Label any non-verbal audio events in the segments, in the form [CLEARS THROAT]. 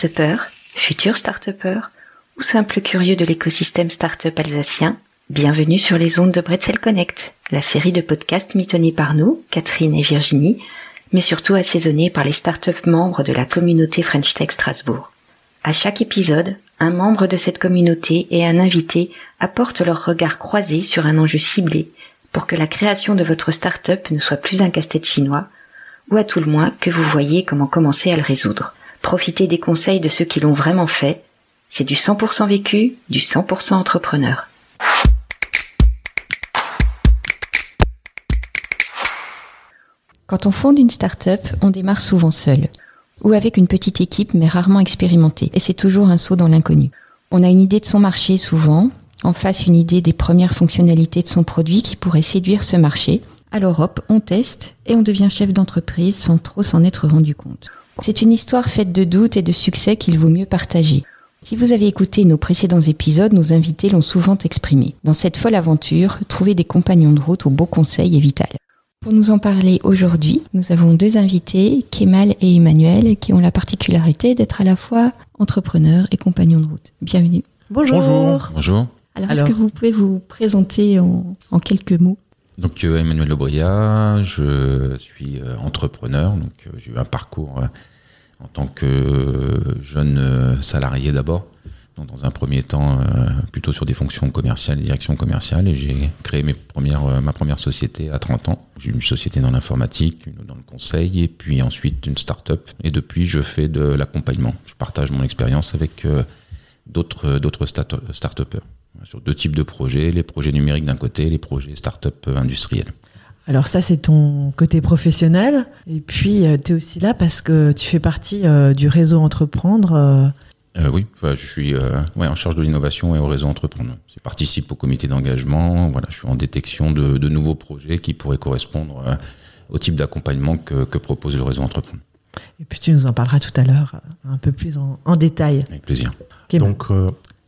start futur start ou simple curieux de l'écosystème start-up alsacien, bienvenue sur les ondes de Bretzel Connect, la série de podcasts mitonnés par nous, Catherine et Virginie, mais surtout assaisonnés par les start-up membres de la communauté French Tech Strasbourg. À chaque épisode, un membre de cette communauté et un invité apportent leur regard croisé sur un enjeu ciblé pour que la création de votre start-up ne soit plus un casse-tête chinois, ou à tout le moins que vous voyez comment commencer à le résoudre. Profitez des conseils de ceux qui l'ont vraiment fait. C'est du 100% vécu, du 100% entrepreneur. Quand on fonde une start-up, on démarre souvent seul, ou avec une petite équipe mais rarement expérimentée, et c'est toujours un saut dans l'inconnu. On a une idée de son marché souvent, en face une idée des premières fonctionnalités de son produit qui pourrait séduire ce marché. Alors hop, on teste et on devient chef d'entreprise sans trop s'en être rendu compte. C'est une histoire faite de doutes et de succès qu'il vaut mieux partager. Si vous avez écouté nos précédents épisodes, nos invités l'ont souvent exprimé. Dans cette folle aventure, trouver des compagnons de route au beau conseil est vital. Pour nous en parler aujourd'hui, nous avons deux invités, Kemal et Emmanuel, qui ont la particularité d'être à la fois entrepreneurs et compagnons de route. Bienvenue. Bonjour. Bonjour. Bonjour. Alors, est-ce que vous pouvez vous présenter en, en quelques mots? Donc euh, Emmanuel Lebria, je suis euh, entrepreneur, donc euh, j'ai eu un parcours en tant que jeune salarié d'abord, dans un premier temps plutôt sur des fonctions commerciales, direction commerciale, et j'ai créé mes premières, ma première société à 30 ans. J'ai une société dans l'informatique, une dans le conseil, et puis ensuite une start-up. Et depuis, je fais de l'accompagnement. Je partage mon expérience avec d'autres start-upers sur deux types de projets, les projets numériques d'un côté, les projets start-up industriels. Alors ça, c'est ton côté professionnel. Et puis, euh, tu es aussi là parce que tu fais partie euh, du réseau Entreprendre. Euh. oui, je suis ouais, en charge de l'innovation et au réseau Entreprendre. Je participe au comité d'engagement. Voilà, je suis en détection de, de, nouveaux projets qui pourraient correspondre au type d'accompagnement que, que, propose le réseau Entreprendre. Et puis tu nous en parleras tout à l'heure un peu plus en, en détail. Avec plaisir. Donc,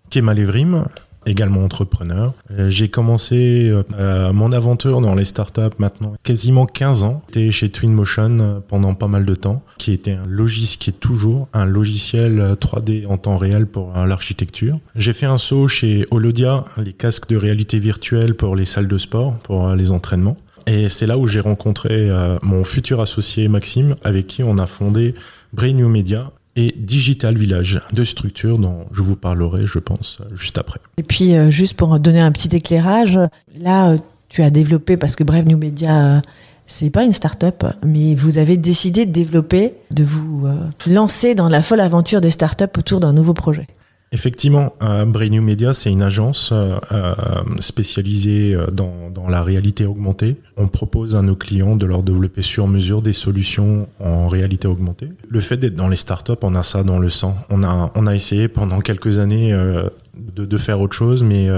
Kemal Evrim, également entrepreneur. Euh, j'ai commencé euh, mon aventure dans les startups maintenant quasiment 15 ans. J'étais chez Twinmotion euh, pendant pas mal de temps, qui était un logiciel, qui est toujours un logiciel 3D en temps réel pour l'architecture. J'ai fait un saut chez Holodia, les casques de réalité virtuelle pour les salles de sport, pour les entraînements. Et c'est là où j'ai rencontré mon futur associé Maxime, avec qui on a fondé Brain New Media, et Digital Village, deux structures dont je vous parlerai, je pense, juste après. Et puis, euh, juste pour donner un petit éclairage, là, euh, tu as développé, parce que Bref New Media, euh, c'est pas une start-up, mais vous avez décidé de développer, de vous lancer dans la folle aventure des start-up autour d'un nouveau projet. Effectivement, euh, Brain New Media, c'est une agence euh, euh, spécialisée dans, dans, la réalité augmentée. On propose à nos clients de leur développer sur mesure des solutions en réalité augmentée. Le fait d'être dans les startups, on a ça dans le sang. On a, on a essayé pendant quelques années de, de, faire autre chose, mais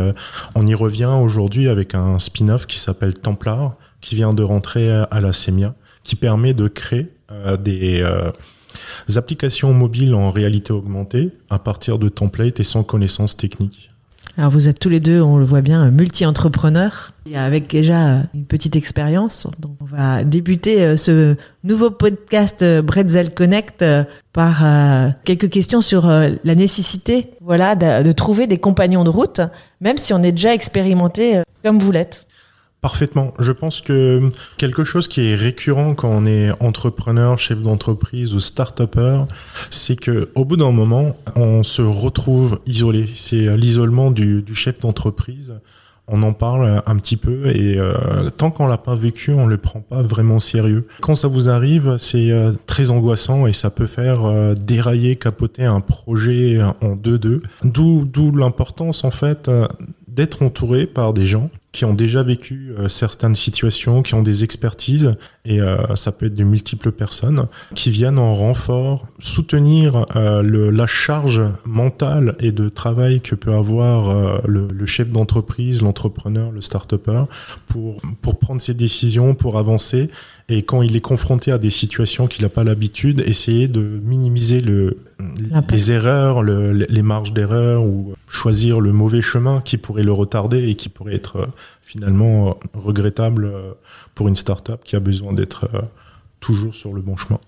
on y revient aujourd'hui avec un spin-off qui s'appelle Templar, qui vient de rentrer à la SEMIA, qui permet de créer des applications mobiles en réalité augmentée à partir de templates et sans connaissance technique. Alors vous êtes tous les deux, on le voit bien, multi-entrepreneurs et avec déjà une petite expérience. Donc on va débuter euh, ce nouveau podcast euh, Bretzel Connect euh, par quelques questions sur la nécessité, voilà, de trouver des compagnons de route, même si on est déjà expérimenté comme vous l'êtes. Parfaitement. Je pense que quelque chose qui est récurrent quand on est entrepreneur, chef d'entreprise ou start-upper, c'est que au bout d'un moment, on se retrouve isolé. C'est l'isolement du, chef d'entreprise. On en parle un petit peu et euh, tant qu'on l'a pas vécu, on le prend pas vraiment sérieux. Quand ça vous arrive, c'est euh, très angoissant et ça peut faire euh, dérailler, capoter un projet en deux-deux. D'où d'où l'importance en fait d'être entouré par des gens qui ont déjà vécu euh, certaines situations, qui ont des expertises, et euh, ça peut être de multiples personnes, qui viennent en renfort soutenir euh, le, la charge mentale et de travail que peut avoir le, le, chef d'entreprise, l'entrepreneur, le start-upper, pour, pour prendre ses décisions, pour avancer, et quand il est confronté à des situations qu'il n'a pas l'habitude, essayer de minimiser le, les erreurs, le, les marges d'erreur ou choisir le mauvais chemin qui pourrait le retarder et qui pourrait être euh, finalement euh, regrettable euh, pour une start-up qui a besoin d'être toujours sur le bon chemin.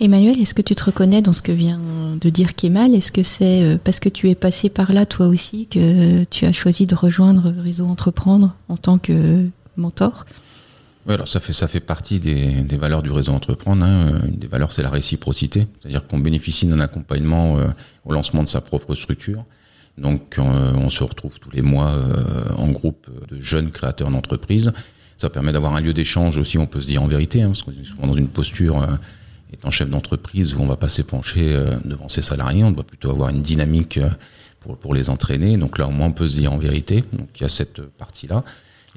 Emmanuel, est-ce que tu te reconnais dans ce que vient de dire Kemal, est-ce que c'est parce que tu es passé par là toi aussi que tu as choisi de rejoindre Réseau Entreprendre en tant que mentor? Oui, alors ça fait, ça fait partie des, des valeurs du réseau Entreprendre. Hein. Une des valeurs, c'est la réciprocité. C'est-à-dire qu'on bénéficie d'un accompagnement euh, au lancement de sa propre structure. Donc euh, on se retrouve tous les mois en groupe de jeunes créateurs d'entreprises. Ça permet d'avoir un lieu d'échange aussi, on peut se dire en vérité, hein, parce qu'on est souvent dans une posture étant chef d'entreprise où on va pas s'épancher euh, devant ses salariés, on doit plutôt avoir une dynamique euh, pour, pour les entraîner. Donc là, au moins, on peut se dire en vérité. Donc il y a cette partie-là.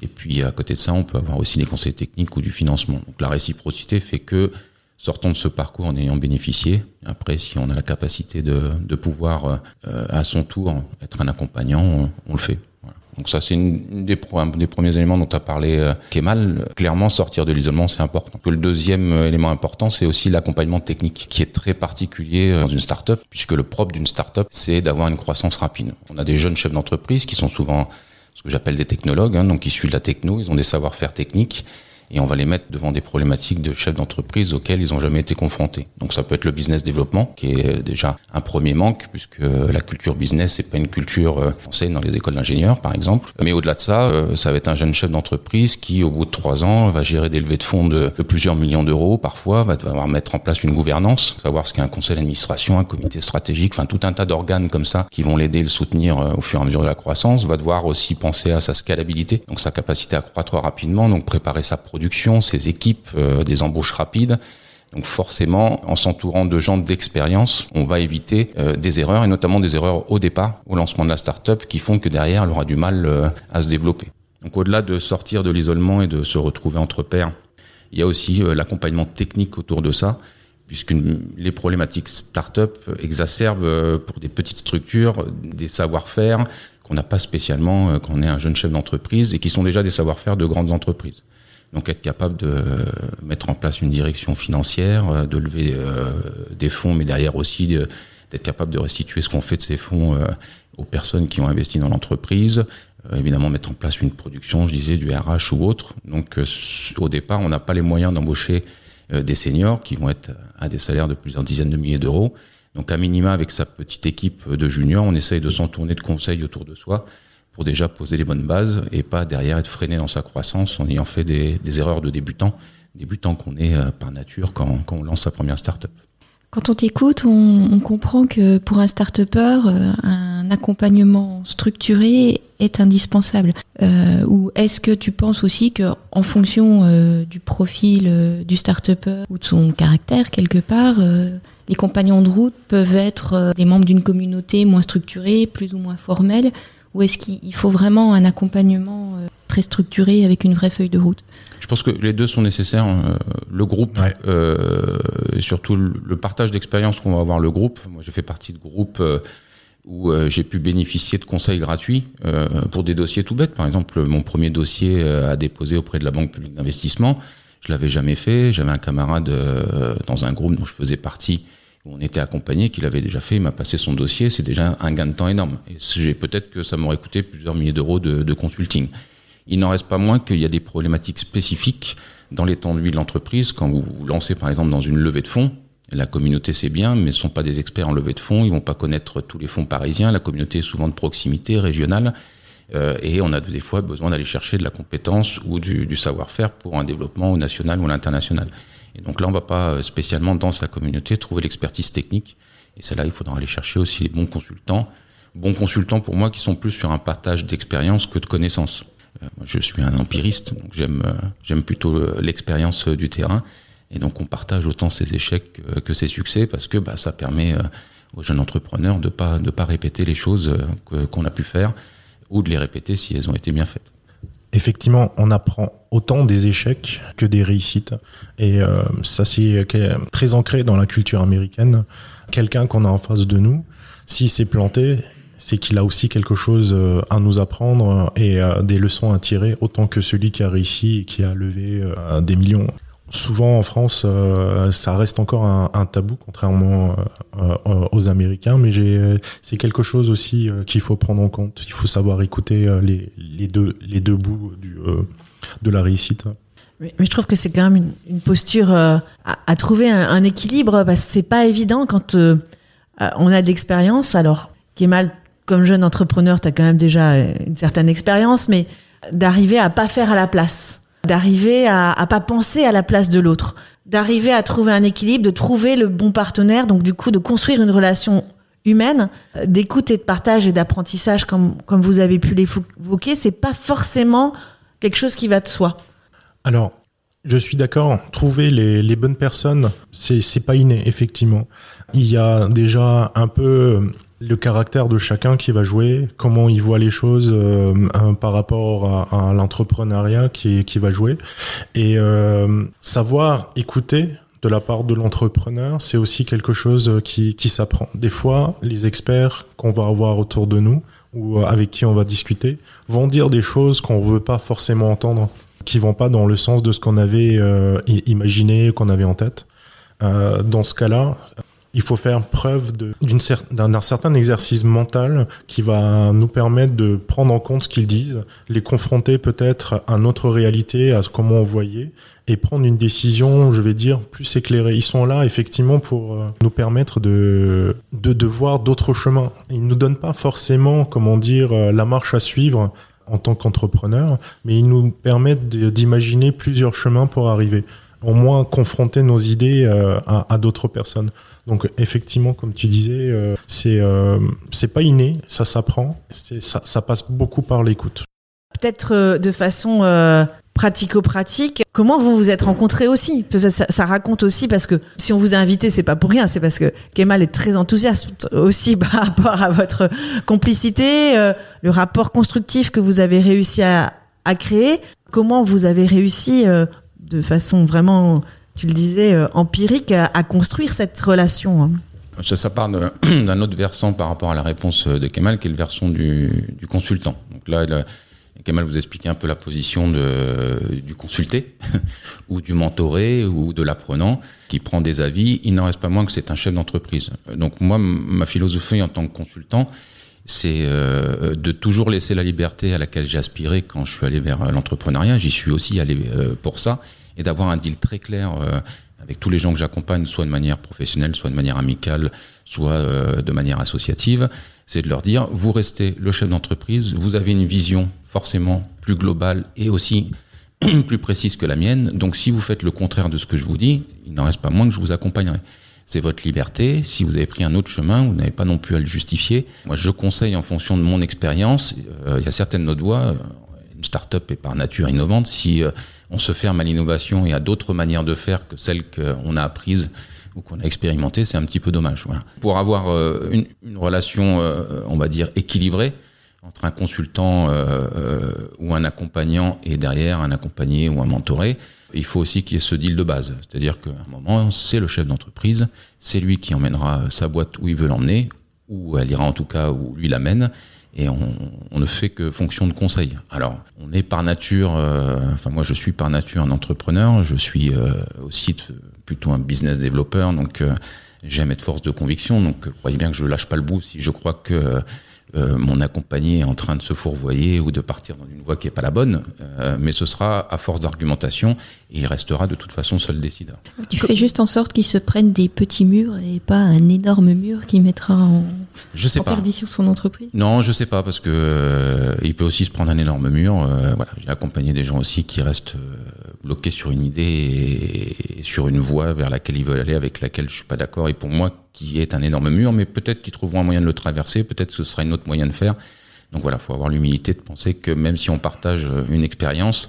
Et puis à côté de ça, on peut avoir aussi des conseils techniques ou du financement. Donc la réciprocité fait que sortons de ce parcours en ayant bénéficié. Après, si on a la capacité de, de pouvoir euh, à son tour être un accompagnant, on le fait. Donc ça, c'est une des, un des premiers éléments dont tu parlé, euh, Kemal. Clairement, sortir de l'isolement, c'est important. Que le deuxième euh, élément important, c'est aussi l'accompagnement technique, qui est très particulier euh, dans une start-up, puisque le propre d'une start-up, c'est d'avoir une croissance rapide. On a des jeunes chefs d'entreprise qui sont souvent ce que j'appelle des technologues, hein, donc issus de la techno, ils ont des savoir-faire techniques et on va les mettre devant des problématiques de chefs d'entreprise auxquelles ils n'ont jamais été confrontés. Donc ça peut être le business développement, qui est déjà un premier manque, puisque la culture business, c'est pas une culture euh, enseigne dans les écoles d'ingénieurs, par exemple. Mais au-delà de ça, euh, ça va être un jeune chef d'entreprise qui, au bout de trois ans, va gérer des levées de fonds de, plusieurs millions d'euros, parfois, va devoir mettre en place une gouvernance, savoir ce qu'est un conseil d'administration, un comité stratégique, enfin tout un tas d'organes comme ça qui vont l'aider, le soutenir euh, au fur et à mesure de la croissance, va devoir aussi penser à sa scalabilité, donc sa capacité à croître rapidement, donc préparer sa production ses équipes, euh, des embauches rapides. Donc forcément, en s'entourant de gens d'expérience, on va éviter euh, des erreurs, et notamment des erreurs au départ, au lancement de la start-up, qui font que derrière, elle aura du mal euh, à se développer. Donc au-delà de sortir de l'isolement et de se retrouver entre pairs, il y a aussi l'accompagnement technique autour de ça, puisque les problématiques start-up exacerbent pour des petites structures des savoir-faire qu'on n'a pas spécialement quand on est un jeune chef d'entreprise et qui sont déjà des savoir-faire de grandes entreprises. Donc être capable de mettre en place une direction financière, euh, de lever euh, des fonds, mais derrière aussi d'être capable de restituer ce qu'on fait de ces fonds euh, aux personnes qui ont investi dans l'entreprise. évidemment mettre en place une production, je disais, du RH ou autre. Donc au départ, on n'a pas les moyens d'embaucher des seniors qui vont être à des salaires de plusieurs dizaines de milliers d'euros. Donc à minima, avec sa petite équipe de juniors, on essaye de s'entourner de conseils autour de soi pour déjà poser les bonnes bases et pas derrière être freiné dans sa croissance en ayant fait des, erreurs de débutant, débutant qu'on est euh, par nature quand, on lance sa première start-up. Quand on t'écoute, on, comprend que pour un start-upper, euh, un accompagnement structuré est indispensable. Euh, ou est-ce que tu penses aussi que, en fonction du profil du start-upper ou de son caractère quelque part, les compagnons de route peuvent être des membres d'une communauté moins structurée, plus ou moins formelle, ou est-ce qu'il faut vraiment un accompagnement euh, très structuré avec une vraie feuille de route? Je pense que les deux sont nécessaires. Euh, le groupe, euh, et surtout le partage d'expérience qu'on va avoir le groupe. Moi, j'ai fait partie de groupes où j'ai pu bénéficier de conseils gratuits pour des dossiers tout bêtes. Par exemple, mon premier dossier à déposer auprès de la Banque publique d'investissement, je l'avais jamais fait. J'avais un camarade dans un groupe dont je faisais partie on était accompagné, qu'il avait déjà fait, il m'a passé son dossier, c'est déjà un gain de temps énorme. Et peut-être que ça m'aurait coûté plusieurs milliers d'euros de, consulting. Il n'en reste pas moins qu'il y a des problématiques spécifiques dans temps de l'entreprise. Quand vous vous lancez par exemple dans une levée de fonds, la communauté c'est bien, mais ne sont pas des experts en levée de fonds, ils vont pas connaître tous les fonds parisiens. La communauté est souvent de proximité, régionale, euh, et on a des fois besoin d'aller chercher de la compétence ou du, du savoir-faire pour un développement au national ou à l'international. Et donc là, on ne va pas euh, spécialement dans sa communauté trouver l'expertise technique. Et c'est là, il faudra aller chercher aussi les bons consultants. Bons consultants pour moi qui sont plus sur un partage d'expérience que de connaissances. Euh, je suis un empiriste, donc j'aime euh, j'aime plutôt l'expérience du terrain. Et donc on partage autant ses échecs que ses succès parce que bah, ça permet aux jeunes entrepreneurs de pas de pas répéter les choses qu'on a pu faire ou de les répéter si elles ont été bien faites effectivement, on apprend autant des échecs que des réussites. Et euh, ça, c'est très ancré dans la culture américaine. Quelqu'un qu'on a en face de nous, s'il s'est planté, c'est qu'il a aussi quelque chose euh, à nous apprendre et euh, des leçons à tirer, autant que celui qui a réussi et qui a levé des millions souvent en France, euh, ça reste encore un, tabou, contrairement euh, euh, aux Américains, mais c'est quelque chose aussi qu'il faut prendre en compte. Il faut savoir écouter les, deux, les deux bouts de la réussite. Mais, je trouve que c'est quand même une, posture à, trouver un, équilibre, parce que c'est pas évident quand Euh, on a d'expérience. Alors, Kemal, comme jeune entrepreneur, tu as quand même déjà une certaine expérience, mais d'arriver à pas faire à la place, d'arriver à, à pas penser à la place de l'autre, d'arriver à trouver un équilibre, de trouver le bon partenaire, donc du coup de construire une relation humaine, euh, d'écoute et de partage et d'apprentissage, comme, comme vous avez pu l'évoquer, c'est pas forcément quelque chose qui va de soi. Alors, je suis d'accord. Trouver les, les, bonnes personnes, c'est pas inné, effectivement. Il y a déjà un peu le caractère de chacun qui va jouer, comment il voit les choses euh, par rapport à, l'entrepreneuriat qui, qui va jouer. Et euh, savoir écouter de la part de l'entrepreneur, c'est aussi quelque chose qui, qui s'apprend. Des fois, les experts qu'on va avoir autour de nous ou avec qui on va discuter vont dire des choses qu'on veut pas forcément entendre, qui vont pas dans le sens de ce qu'on avait euh, imaginé, qu'on avait en tête. Euh, dans ce cas-là, il faut faire preuve d'un certain exercice mental qui va nous permettre de prendre en compte ce qu'ils disent, les confronter peut-être à notre réalité, à ce comment on voyait, et prendre une décision, je vais dire, plus éclairée. Ils sont là effectivement pour euh, nous permettre de, de, de voir d'autres chemins. Ils nous donnent pas forcément, comment dire, euh, la marche à suivre en tant qu'entrepreneur, mais ils nous permettent d'imaginer plusieurs chemins pour arriver. Au moins confronter nos idées euh, à d'autres personnes. Donc effectivement, comme tu disais, euh, c'est euh, c'est pas inné, ça s'apprend, ça, ça passe beaucoup par l'écoute. Peut-être euh, de façon euh, pratico-pratique, comment vous vous êtes rencontrés aussi? Ça, raconte aussi parce que si on vous a invité, c'est pas pour rien, c'est parce que Kemal est très enthousiaste aussi [LAUGHS] par rapport à votre complicité, le rapport constructif que vous avez réussi à, créer. Comment vous avez réussi de façon vraiment tu le disais, euh, empirique à, construire cette relation. Hein. Ça, part [CLEARS THROAT] d'un autre versant par rapport à la réponse de Kemal, qui est le versant du, consultant. Donc là, Kemal vous expliquer un peu la position du consulté, [LAUGHS] ou du mentoré, ou de l'apprenant, qui prend des avis. Il n'en reste pas moins que c'est un chef d'entreprise. Donc moi, ma philosophie en tant que consultant, c'est euh, de toujours laisser la liberté à laquelle j'ai aspiré quand je suis allé vers l'entrepreneuriat. J'y suis aussi allé euh, pour ça et d'avoir un deal très clair euh, avec tous les gens que j'accompagne, soit de manière professionnelle, soit de manière amicale, soit euh, de manière associative, c'est de leur dire, vous restez le chef d'entreprise, vous avez une vision forcément plus globale et aussi [CLEARS THROAT] plus précise que la mienne, donc si vous faites le contraire de ce que je vous dis, il n'en reste pas moins que je vous accompagnerai. C'est votre liberté. Si vous avez pris un autre chemin, vous n'avez pas non plus à le justifier. Moi, je conseille en fonction de mon expérience. Euh, il y a certaines autres voies. Une start-up est par nature innovante. Si on se ferme à l'innovation et à d'autres manières de faire que celles qu'on a apprises ou qu'on a expérimentées, c'est un petit peu dommage. Voilà. Pour avoir euh, une, relation, euh, on va dire, équilibrée entre un consultant euh, ou un accompagnant et derrière un accompagné ou un mentoré, il faut aussi qu'il y ait ce deal de base. C'est-à-dire qu'à un moment, c'est le chef d'entreprise, c'est lui qui emmènera sa boîte où il veut l'emmener, ou elle ira en tout cas où lui l'amène, et on, on, ne fait que fonction de conseil. Alors, on est par nature, euh, enfin moi je suis par nature un entrepreneur, je suis euh, aussi plutôt un business développeur, donc euh, j'aime être force de conviction, donc croyez bien que je lâche pas le bout si je crois que euh, mon accompagné est en train de se fourvoyer ou de partir dans une voie qui n'est pas la bonne, euh, mais ce sera à force d'argumentation et il restera de toute façon seul décideur. Tu fais juste en sorte qu'il se prenne des petits murs et pas un énorme mur qui mettra en, je sais en pas. perdition son entreprise Non, je sais pas parce que euh, il peut aussi se prendre un énorme mur. Voilà, j'ai accompagné des gens aussi qui restent bloqués sur une idée et, sur une voie vers laquelle ils veulent aller, avec laquelle je suis pas d'accord et pour moi qui est un énorme mur, mais peut-être qu'ils trouveront un moyen de le traverser, peut-être que ce sera une autre moyen de faire. Donc voilà, faut avoir l'humilité de penser que même si on partage une expérience,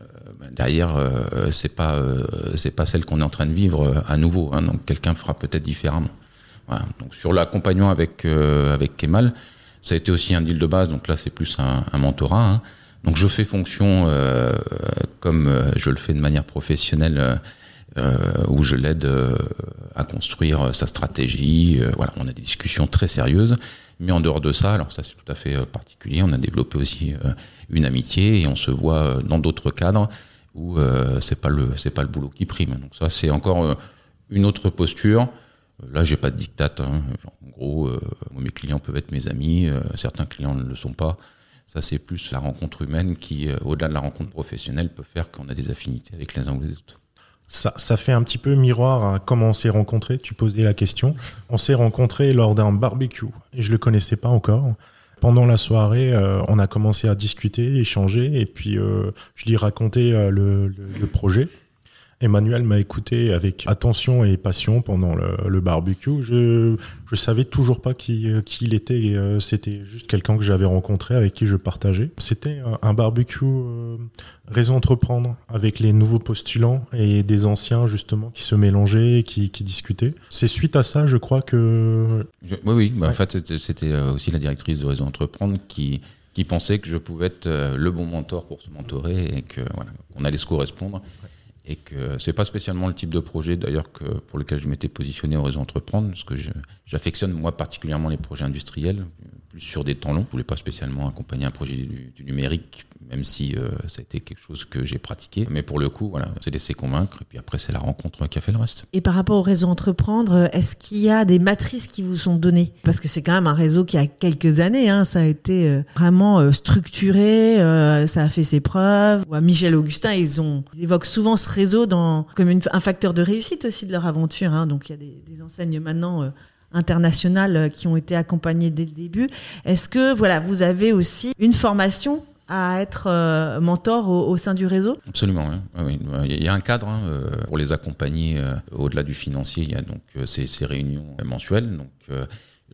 euh, derrière euh, c'est pas euh, c'est pas celle qu'on est en train de vivre à nouveau. Hein, donc quelqu'un fera peut-être différemment. Voilà. Donc sur l'accompagnement avec avec Kemal, ça a été aussi un deal de base. Donc là c'est plus un, un mentorat. Hein. Donc je fais fonction comme je le fais de manière professionnelle euh, où je l'aide euh, à construire sa stratégie. Euh, voilà, on a des discussions très sérieuses. Mais en dehors de ça, alors ça c'est tout à fait particulier, on a développé aussi une amitié et on se voit dans d'autres cadres où c'est pas le c'est pas le boulot qui prime. Donc ça c'est encore une autre posture. Là, j'ai pas de dictat. Hein. En gros, euh, mes clients peuvent être mes amis, euh, certains clients ne le sont pas. Ça, c'est plus la rencontre humaine qui, euh, au-delà de la rencontre professionnelle, peut faire qu'on a des affinités avec les uns ou les autres. ça, fait un petit peu miroir à comment on s'est rencontrés. Tu posais la question. On s'est rencontrés lors d'un barbecue et je le connaissais pas encore. Pendant la soirée, euh, on a commencé à discuter, échanger, et puis euh, je lui le, le projet. Emmanuel m'a écouté avec attention et passion pendant le, le barbecue. Je je savais toujours pas qui, euh, qui il était. euh, C'était juste quelqu'un que j'avais rencontré avec qui je partageais. C'était un, un barbecue euh, réseau entreprendre avec les nouveaux postulants et des anciens justement qui se mélangeaient, qui, qui discutaient. C'est suite à ça, je crois que Je- oui, oui. Bah, En fait, c'était- euh, aussi la directrice de Réseau Entreprendre qui, qui pensait que je pouvais être euh, le bon mentor pour se mentorer et que voilà, on allait se correspondre. Et que c'est pas spécialement le type de projet d'ailleurs que pour lequel je m'étais positionné au Réseau Entreprendre, parce que j'affectionne moi particulièrement les projets industriels, plus sur des temps longs. Je voulais pas spécialement accompagner un projet du numérique, même si euh, ça a été quelque chose que j'ai pratiqué. Mais pour le coup, voilà, c'est laisser convaincre. Et puis après, c'est la rencontre qui a fait le reste. Et par rapport au réseau Entreprendre, est-ce qu'il y a des matrices qui vous sont données? Parce que c'est quand même un réseau qui a quelques années, hein, ça a été euh, vraiment euh, structuré, euh, ça a fait ses preuves. À Michel Augustin, ils, ont, évoquent souvent ce réseau comme un facteur de réussite aussi de leur aventure. hein. Donc il y a des, des enseignes maintenant euh, internationales euh, qui ont été accompagnées dès le début. Est-ce que voilà, vous avez aussi une formation à être euh, mentor au, sein du réseau? Absolument. Oui, oui. Il y a un cadre hein, euh, pour les accompagner euh, au-delà du financier. Il y a donc ces, réunions mensuelles. Donc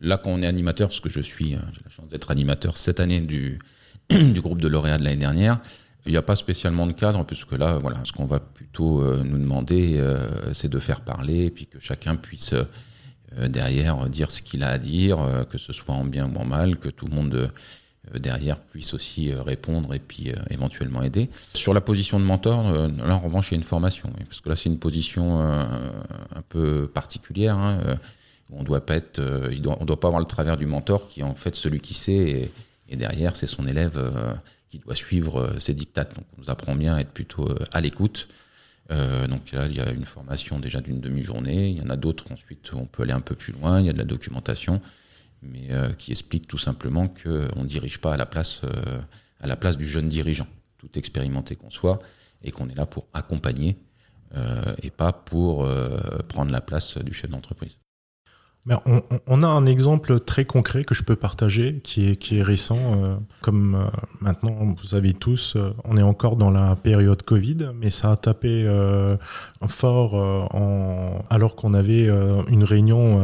là, quand on est animateur, parce que je suis, j'ai la chance d'être animateur cette année [CLEARS THROAT] du, groupe de lauréats de l'année dernière. Il n'y a pas spécialement de cadre, puisque là, voilà, ce qu'on va plutôt nous demander, c'est de faire parler, et puis que chacun puisse derrière dire ce qu'il a à dire, que ce soit en bien ou en mal, que tout le monde derrière puisse aussi euh, répondre et puis euh, éventuellement aider. Sur la position de mentor, euh, là en revanche il y a une formation, parce que là c'est une position euh, un peu particulière. Hein, euh, on doit euh, doit, pas avoir le travers du mentor qui est en fait celui qui sait et, derrière c'est son élève euh, qui doit suivre euh, ses dictates. Donc on nous apprend bien à être plutôt euh, à l'écoute. Euh, donc là, il y a une formation déjà d'une demi-journée. Il y en a d'autres ensuite où on peut aller un peu plus loin. Il y a de la documentation, mais euh, qui explique tout simplement qu'on ne dirige pas à la place euh, à la place du jeune dirigeant, tout expérimenté qu'on soit, et qu'on est là pour accompagner euh, et pas pour prendre la place du chef d'entreprise. On, a un exemple très concret que je peux partager, qui est, récent. euh, comme euh, maintenant, vous savez tous, euh, on est encore dans la période Covid, mais ça a tapé fort alors qu'on avait une réunion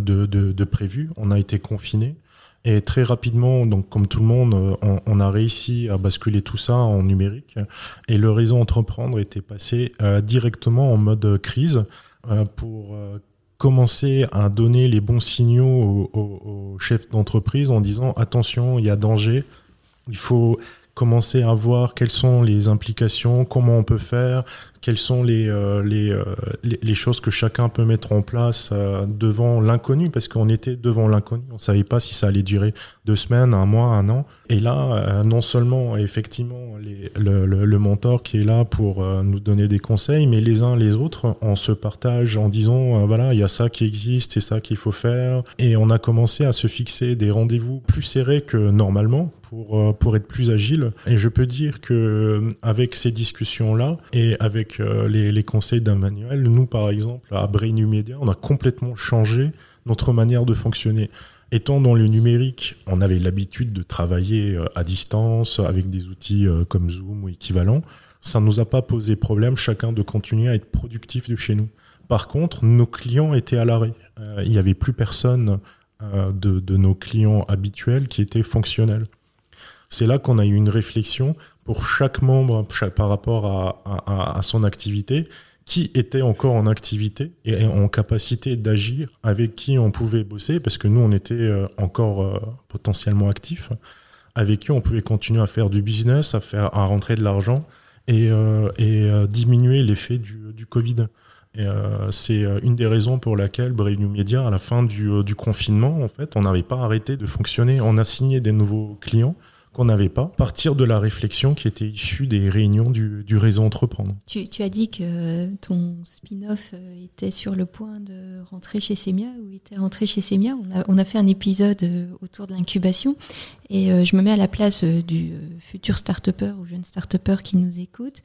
de, de, prévu. On a été confinés. Et très rapidement, donc comme tout le monde, on, a réussi à basculer tout ça en numérique. Et le réseau Entreprendre était passé directement en mode crise pour commencer à donner les bons signaux aux, chefs d'entreprise en disant attention, il y a danger, il faut commencer à voir quelles sont les implications, comment on peut faire, quelles sont les, euh, euh, choses que chacun peut mettre en place euh, devant l'inconnu, parce qu'on était devant l'inconnu, on savait pas si ça allait durer deux semaines, un mois, un an. Et là, euh, non seulement effectivement le, le, le mentor qui est là pour euh, nous donner des conseils, mais les uns les autres, on se partage en disant euh, voilà, il y a ça qui existe et ça qu'il faut faire. Et on a commencé à se fixer des rendez-vous plus serrés que normalement pour, pour être plus agile. Et je peux dire que avec ces discussions-là et avec les, les conseils d'un manuel, nous par exemple à Brain Media, on a complètement changé notre manière de fonctionner. Étant dans le numérique, on avait l'habitude de travailler euh, à distance avec des outils euh, comme Zoom ou équivalent. Ça ne nous a pas posé problème, chacun de continuer à être productif de chez nous. Par contre, nos clients étaient à l'arrêt. Euh, il n'y avait plus personne de, nos clients habituels qui étaient fonctionnels. C'est là qu'on a eu une réflexion pour chaque membre par rapport à son activité, qui était encore en activité et en capacité d'agir, avec qui on pouvait bosser, parce que nous, on était euh, encore euh, potentiellement actifs, avec qui on pouvait continuer à faire du business, à, faire, à rentrer de l'argent et, euh, et diminuer l'effet du, du Covid. Euh, c'est une des raisons pour laquelle Brain New Media, à la fin du, du confinement, en fait, on n'avait pas arrêté de fonctionner. On a signé des nouveaux clients qu'on n'avait pas, partir de la réflexion qui était issue des réunions du, réseau Entreprendre. Tu, as dit que ton spin-off euh, était sur le point de rentrer chez Semia ou était rentré chez Semia. On a, fait un épisode euh, autour de l'incubation et euh, je me mets à la place euh, du euh, futur start-upper ou jeune start-upper qui nous écoute.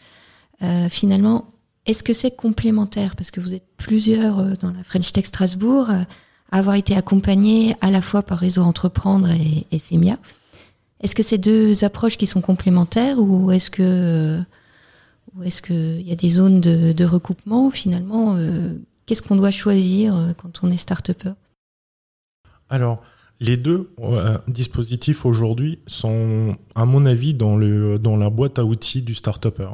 Euh, finalement, Est-ce que c'est complémentaire? Parce que vous êtes plusieurs euh, dans la French Tech Strasbourg euh, à avoir été accompagnés à la fois par Réseau Entreprendre et, et SEMIA. Est-ce que c'est deux approches qui sont complémentaires ou est-ce que euh, qu'il y a des zones de, recoupement Finalement, euh, qu'est-ce qu'on doit choisir euh, quand on est start-upper? Alors, les deux dispositifs aujourd'hui sont, à mon avis, dans, la boîte à outils du start-upper.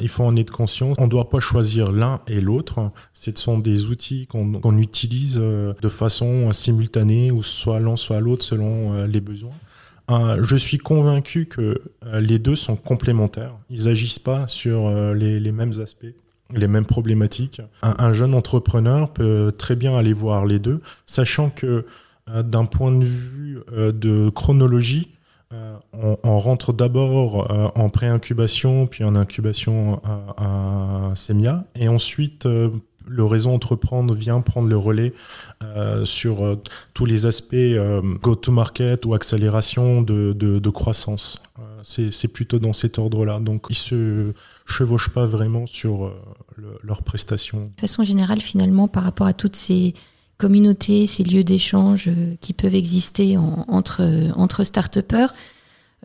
Il faut en être conscient. On ne doit pas choisir l'un et l'autre. Ce sont des outils qu'on utilise de façon simultanée, ou soit l'un, soit l'autre, selon les besoins. Je suis convaincu que euh, les deux sont complémentaires. Ils agissent pas sur euh, les, mêmes aspects, les mêmes problématiques. Un, un jeune entrepreneur peut très bien aller voir les deux, sachant que euh, d'un point de vue de chronologie, on, rentre d'abord en pré-incubation, puis en incubation à, à Semia, et ensuite le réseau entreprendre vient prendre le relais euh, sur euh, tous les aspects euh, go-to-market ou accélération de, de, de croissance. Euh, c'est plutôt dans cet ordre-là. Donc ils se chevauchent pas vraiment sur euh, le- leurs prestations. De façon générale, finalement, par rapport à toutes ces communautés, ces lieux d'échange euh, qui peuvent exister en- entre, entre start-upers,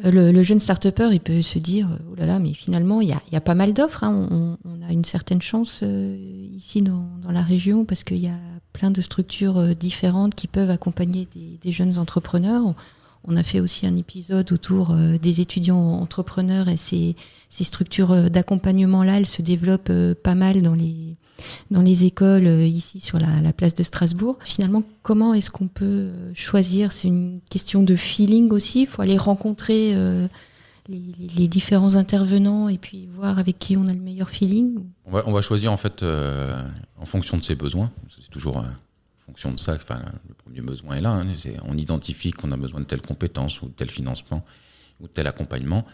le, le jeune start-upper, il peut se dire, oh là là, mais finalement, il y a, pas mal d'offres. hein. On, a une certaine chance euh, ici dans, dans la région parce qu'il y a plein de structures euh, différentes qui peuvent accompagner des, jeunes entrepreneurs. On, a fait aussi un épisode autour euh, des étudiants entrepreneurs et ces, structures d'accompagnement-là, elles se développent pas mal dans les, dans les écoles euh, ici sur la, la place de Strasbourg. Finalement, comment est-ce qu'on peut euh, choisir? C'est une question de feeling aussi. Il faut aller rencontrer euh, les, différents intervenants et puis voir avec qui on a le meilleur feeling. On va, choisir en fait en fonction de ses besoins. C'est toujours en fonction de ça. Enfin, le premier besoin est là. hein. On identifie qu'on a besoin de telle compétence ou tel financement ou tel accompagnement.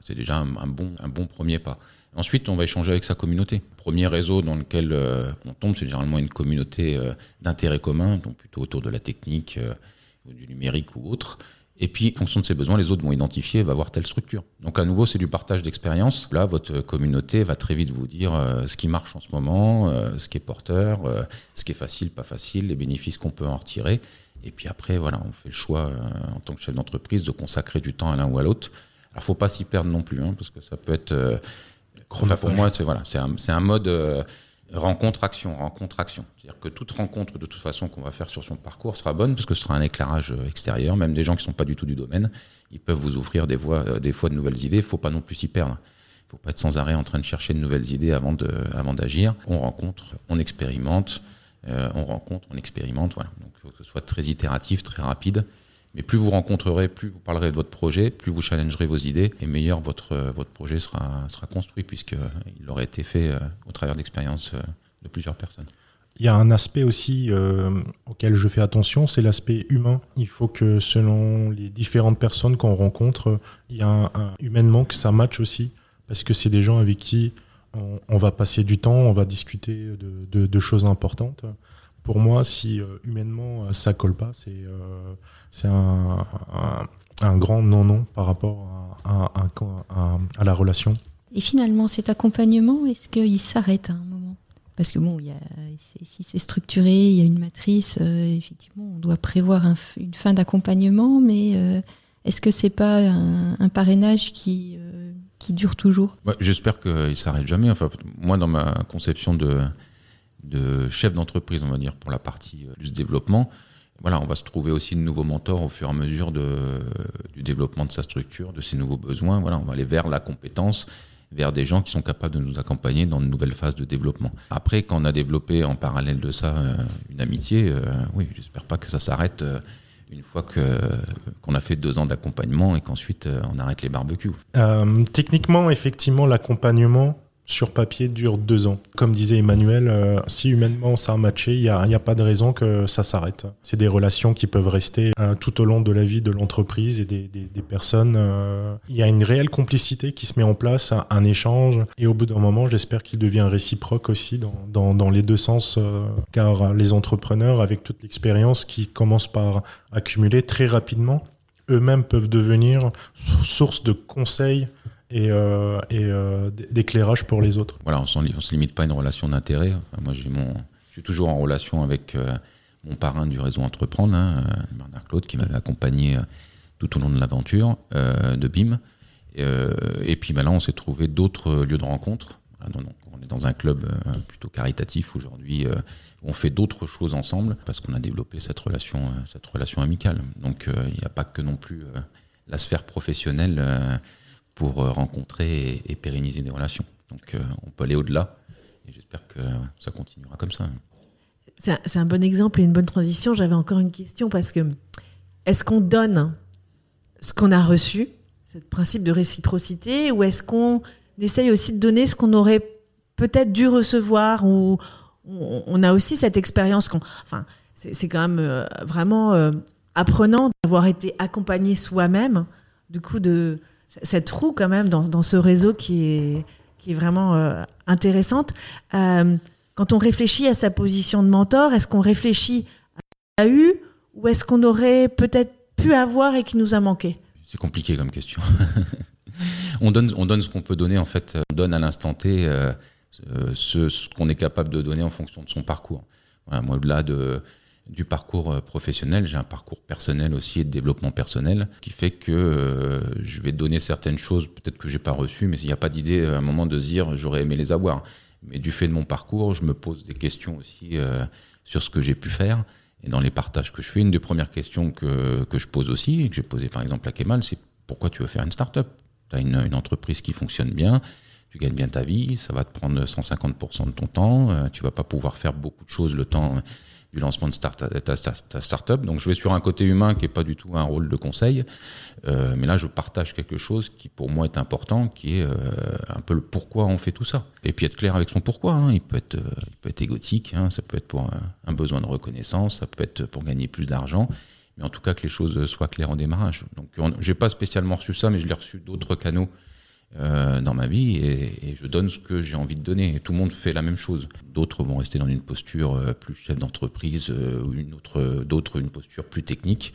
C'est déjà un bon premier pas. Ensuite, on va échanger avec sa communauté. Premier réseau dans lequel euh, on tombe, c'est généralement une communauté euh, d'intérêt commun, donc plutôt autour de la technique euh, ou du numérique ou autre. Et puis, en fonction de ses besoins, les autres vont identifier, va voir telle structure. Donc, à nouveau, c'est du partage d'expérience. Là, votre communauté va très vite vous dire euh, ce qui marche en ce moment, ce qui est porteur, ce qui est facile, pas facile, les bénéfices qu'on peut en retirer. Et puis après, voilà, on fait le choix en tant que chef d'entreprise de consacrer du temps à l'un ou à l'autre. Alors, faut pas s'y perdre non plus, hein, parce que ça peut être. Pour moi, c'est voilà, un, un mode euh, rencontre-action, rencontre-action. C'est-à-dire que toute rencontre, de toute façon, qu'on va faire sur son parcours sera bonne, parce que ce sera un éclairage euh, extérieur. Même des gens qui sont pas du tout du domaine, ils peuvent vous offrir des, voies, euh, des fois de nouvelles idées. faut pas non plus s'y perdre. faut pas être sans arrêt en train de chercher de nouvelles idées avant d'agir. On rencontre, on expérimente, euh, on rencontre, on expérimente. Voilà. Donc, il faut que ce soit très itératif, très rapide. Mais plus vous rencontrerez, plus vous parlerez de votre projet, plus vous challengerez vos idées, et meilleur votre, euh, votre projet sera, sera construit, puisqu'il aurait été fait euh, au travers d'expériences euh, de plusieurs personnes. Il y a un aspect aussi euh, auquel je fais attention, c'est l'aspect humain. Il faut que selon les différentes personnes qu'on rencontre, il y a un, humainement que ça matche aussi, parce que c'est des gens avec qui on, va passer du temps, on va discuter de- de choses importantes. Pour moi, si euh, humainement euh, ça colle pas, c'est euh, c'est un, un, un grand non-non par rapport à, à- à- à- à la relation. Et finalement, cet accompagnement, est-ce qu'il s'arrête à un moment? Parce que bon, y a, si c'est structuré, il y a une matrice, euh, effectivement, on doit prévoir un une fin d'accompagnement, mais euh, est-ce que c'est pas un, un parrainage qui, euh, qui dure toujours? Ouais, J'espère qu'il s'arrête jamais. Enfin, moi, dans ma conception de, de chef d'entreprise, on va dire, pour la partie euh, plus développement, voilà, on va se trouver aussi de nouveaux mentors au fur et à mesure de, du développement de sa structure, de ses nouveaux besoins. Voilà, on va aller vers la compétence, vers des gens qui sont capables de nous accompagner dans de nouvelles phases de développement. Après, quand on a développé en parallèle de ça euh, une amitié, euh, oui, j'espère pas que ça s'arrête une fois que qu'on a fait deux ans d'accompagnement et qu'ensuite on arrête les barbecues. Techniquement, effectivement, l'accompagnement sur papier dure deux ans. Comme disait Emmanuel, euh, si humainement ça a matché, il n'y a, a pas de raison que ça s'arrête. C'est des relations qui peuvent rester euh, tout au long de la vie de l'entreprise et des, des, personnes. euh, il y a une réelle complicité qui se met en place, un, échange, et au bout d'un moment, j'espère qu'il devient réciproque aussi dans, dans, dans les deux sens, car les entrepreneurs, avec toute l'expérience qui commencent par accumuler très rapidement, eux-mêmes peuvent devenir source de conseils et, euh, euh, d'éclairage pour les autres. Voilà, on ne se limite pas à une relation d'intérêt. Moi, j'ai mon, je suis toujours en relation avec euh, mon parrain du réseau Entreprendre, hein, Bernard Claude, qui m'avait accompagné tout au long de l'aventure de BIM. Et, puis maintenant, on s'est trouvé d'autres lieux de rencontre. Donc, on est dans un club plutôt caritatif aujourd'hui. on fait d'autres choses ensemble parce qu'on a développé cette relation, cette relation amicale. Donc il n'y a pas que non plus la sphère professionnelle pour euh, rencontrer et, pérenniser des relations. Donc euh, on peut aller au-delà et j'espère que ça continuera comme ça. C'est un, bon exemple et une bonne transition. J'avais encore une question parce que est-ce qu'on donne ce qu'on a reçu, ce principe de réciprocité, ou est-ce qu'on essaye aussi de donner ce qu'on aurait peut-être dû recevoir ou on, a aussi cette expérience qu'on, c'est quand même euh, vraiment apprenant d'avoir été accompagné soi-même, du coup de cette roue quand même dans, ce réseau qui est vraiment euh, intéressante. Euh, quand on réfléchit à sa position de mentor, est-ce qu'on réfléchit à ce qu'il a eu ou est-ce qu'on aurait peut-être pu avoir et qui nous a manqué? C'est compliqué comme question. [LAUGHS] on, donne, on donne ce qu'on peut donner en fait. On donne à l'instant T euh, ce, qu'on est capable de donner en fonction de son parcours. Moi, au-delà de, du parcours euh, professionnel, j'ai un parcours personnel aussi et de développement personnel qui fait que euh, je vais donner certaines choses peut-être que j'ai pas reçues, mais il n'y a pas d'idée à un moment de se dire j'aurais aimé les avoir. Mais du fait de mon parcours, je me pose des questions aussi euh, sur ce que j'ai pu faire. Et dans les partages que je fais, une des premières questions que, que je pose aussi, que j'ai posé par exemple à Kemal, c'est pourquoi tu veux faire une start-up? Tu as une, une entreprise qui fonctionne bien, tu gagnes bien ta vie, ça va te prendre 150% de ton temps, euh, tu vas pas pouvoir faire beaucoup de choses le temps du lancement de start ta, ta, ta startup. Donc je vais sur un côté humain qui est pas du tout un rôle de conseil, euh, mais là je partage quelque chose qui pour moi est important, qui est euh, un peu le pourquoi on fait tout ça. Et puis être clair avec son pourquoi. Hein. Il peut être, euh, il peut être égotique, hein. ça peut être pour un, un, besoin de reconnaissance, ça peut être pour gagner plus d'argent. Mais en tout cas que les choses soient claires en démarrage. Donc j'ai pas spécialement reçu ça, mais je l'ai reçu d'autres canaux euh, dans ma vie et, je donne ce que j'ai envie de donner. Tout le monde fait la même chose. D'autres vont rester dans une posture euh, plus chef d'entreprise euh, une autre, d'autres une posture plus technique.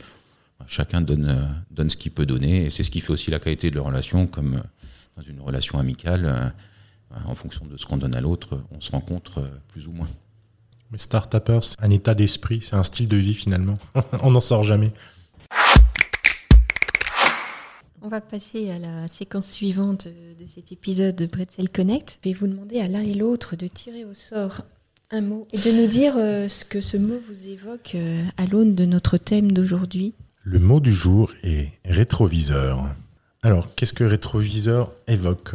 Chacun donne, donne ce qu'il peut donner et c'est ce qui fait aussi la qualité de la relation, comme dans une relation amicale. Euh, en fonction de ce qu'on donne à l'autre, on se rencontre plus ou moins. Mais c'est un état d'esprit, c'est un style de vie finalement. [LAUGHS] on n'en sort jamais. On va passer à la séquence suivante de cet épisode de Bretzel Connect. Je vais vous demander à l'un et l'autre de tirer au sort un mot et de nous dire euh, ce que ce mot vous évoque euh, à l'aune de notre thème d'aujourd'hui. Le mot du jour est rétroviseur. Alors, qu'est-ce que rétroviseur évoque?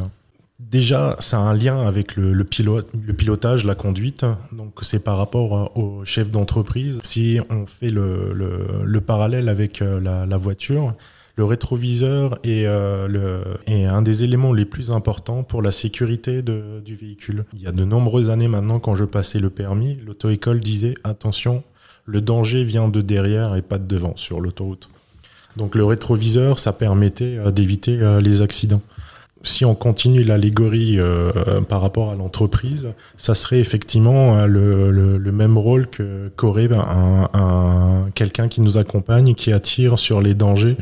Déjà, ça a un lien avec le, pilote, le pilotage, la conduite. Donc, c'est par rapport au chef d'entreprise. Si on fait le, le, le parallèle avec euh, la voiture, le rétroviseur est, euh, est, un des éléments les plus importants pour la sécurité du véhicule. Il y a de nombreuses années maintenant, quand je passais le permis, l'auto-école disait attention, le danger vient de derrière et pas de devant sur l'autoroute. Donc le rétroviseur, ça permettait euh, d'éviter euh, les accidents. Si on continue l'allégorie par rapport à l'entreprise, ça serait effectivement le, même rôle qu'aurait un, quelqu'un qui nous accompagne, qui attire sur les dangers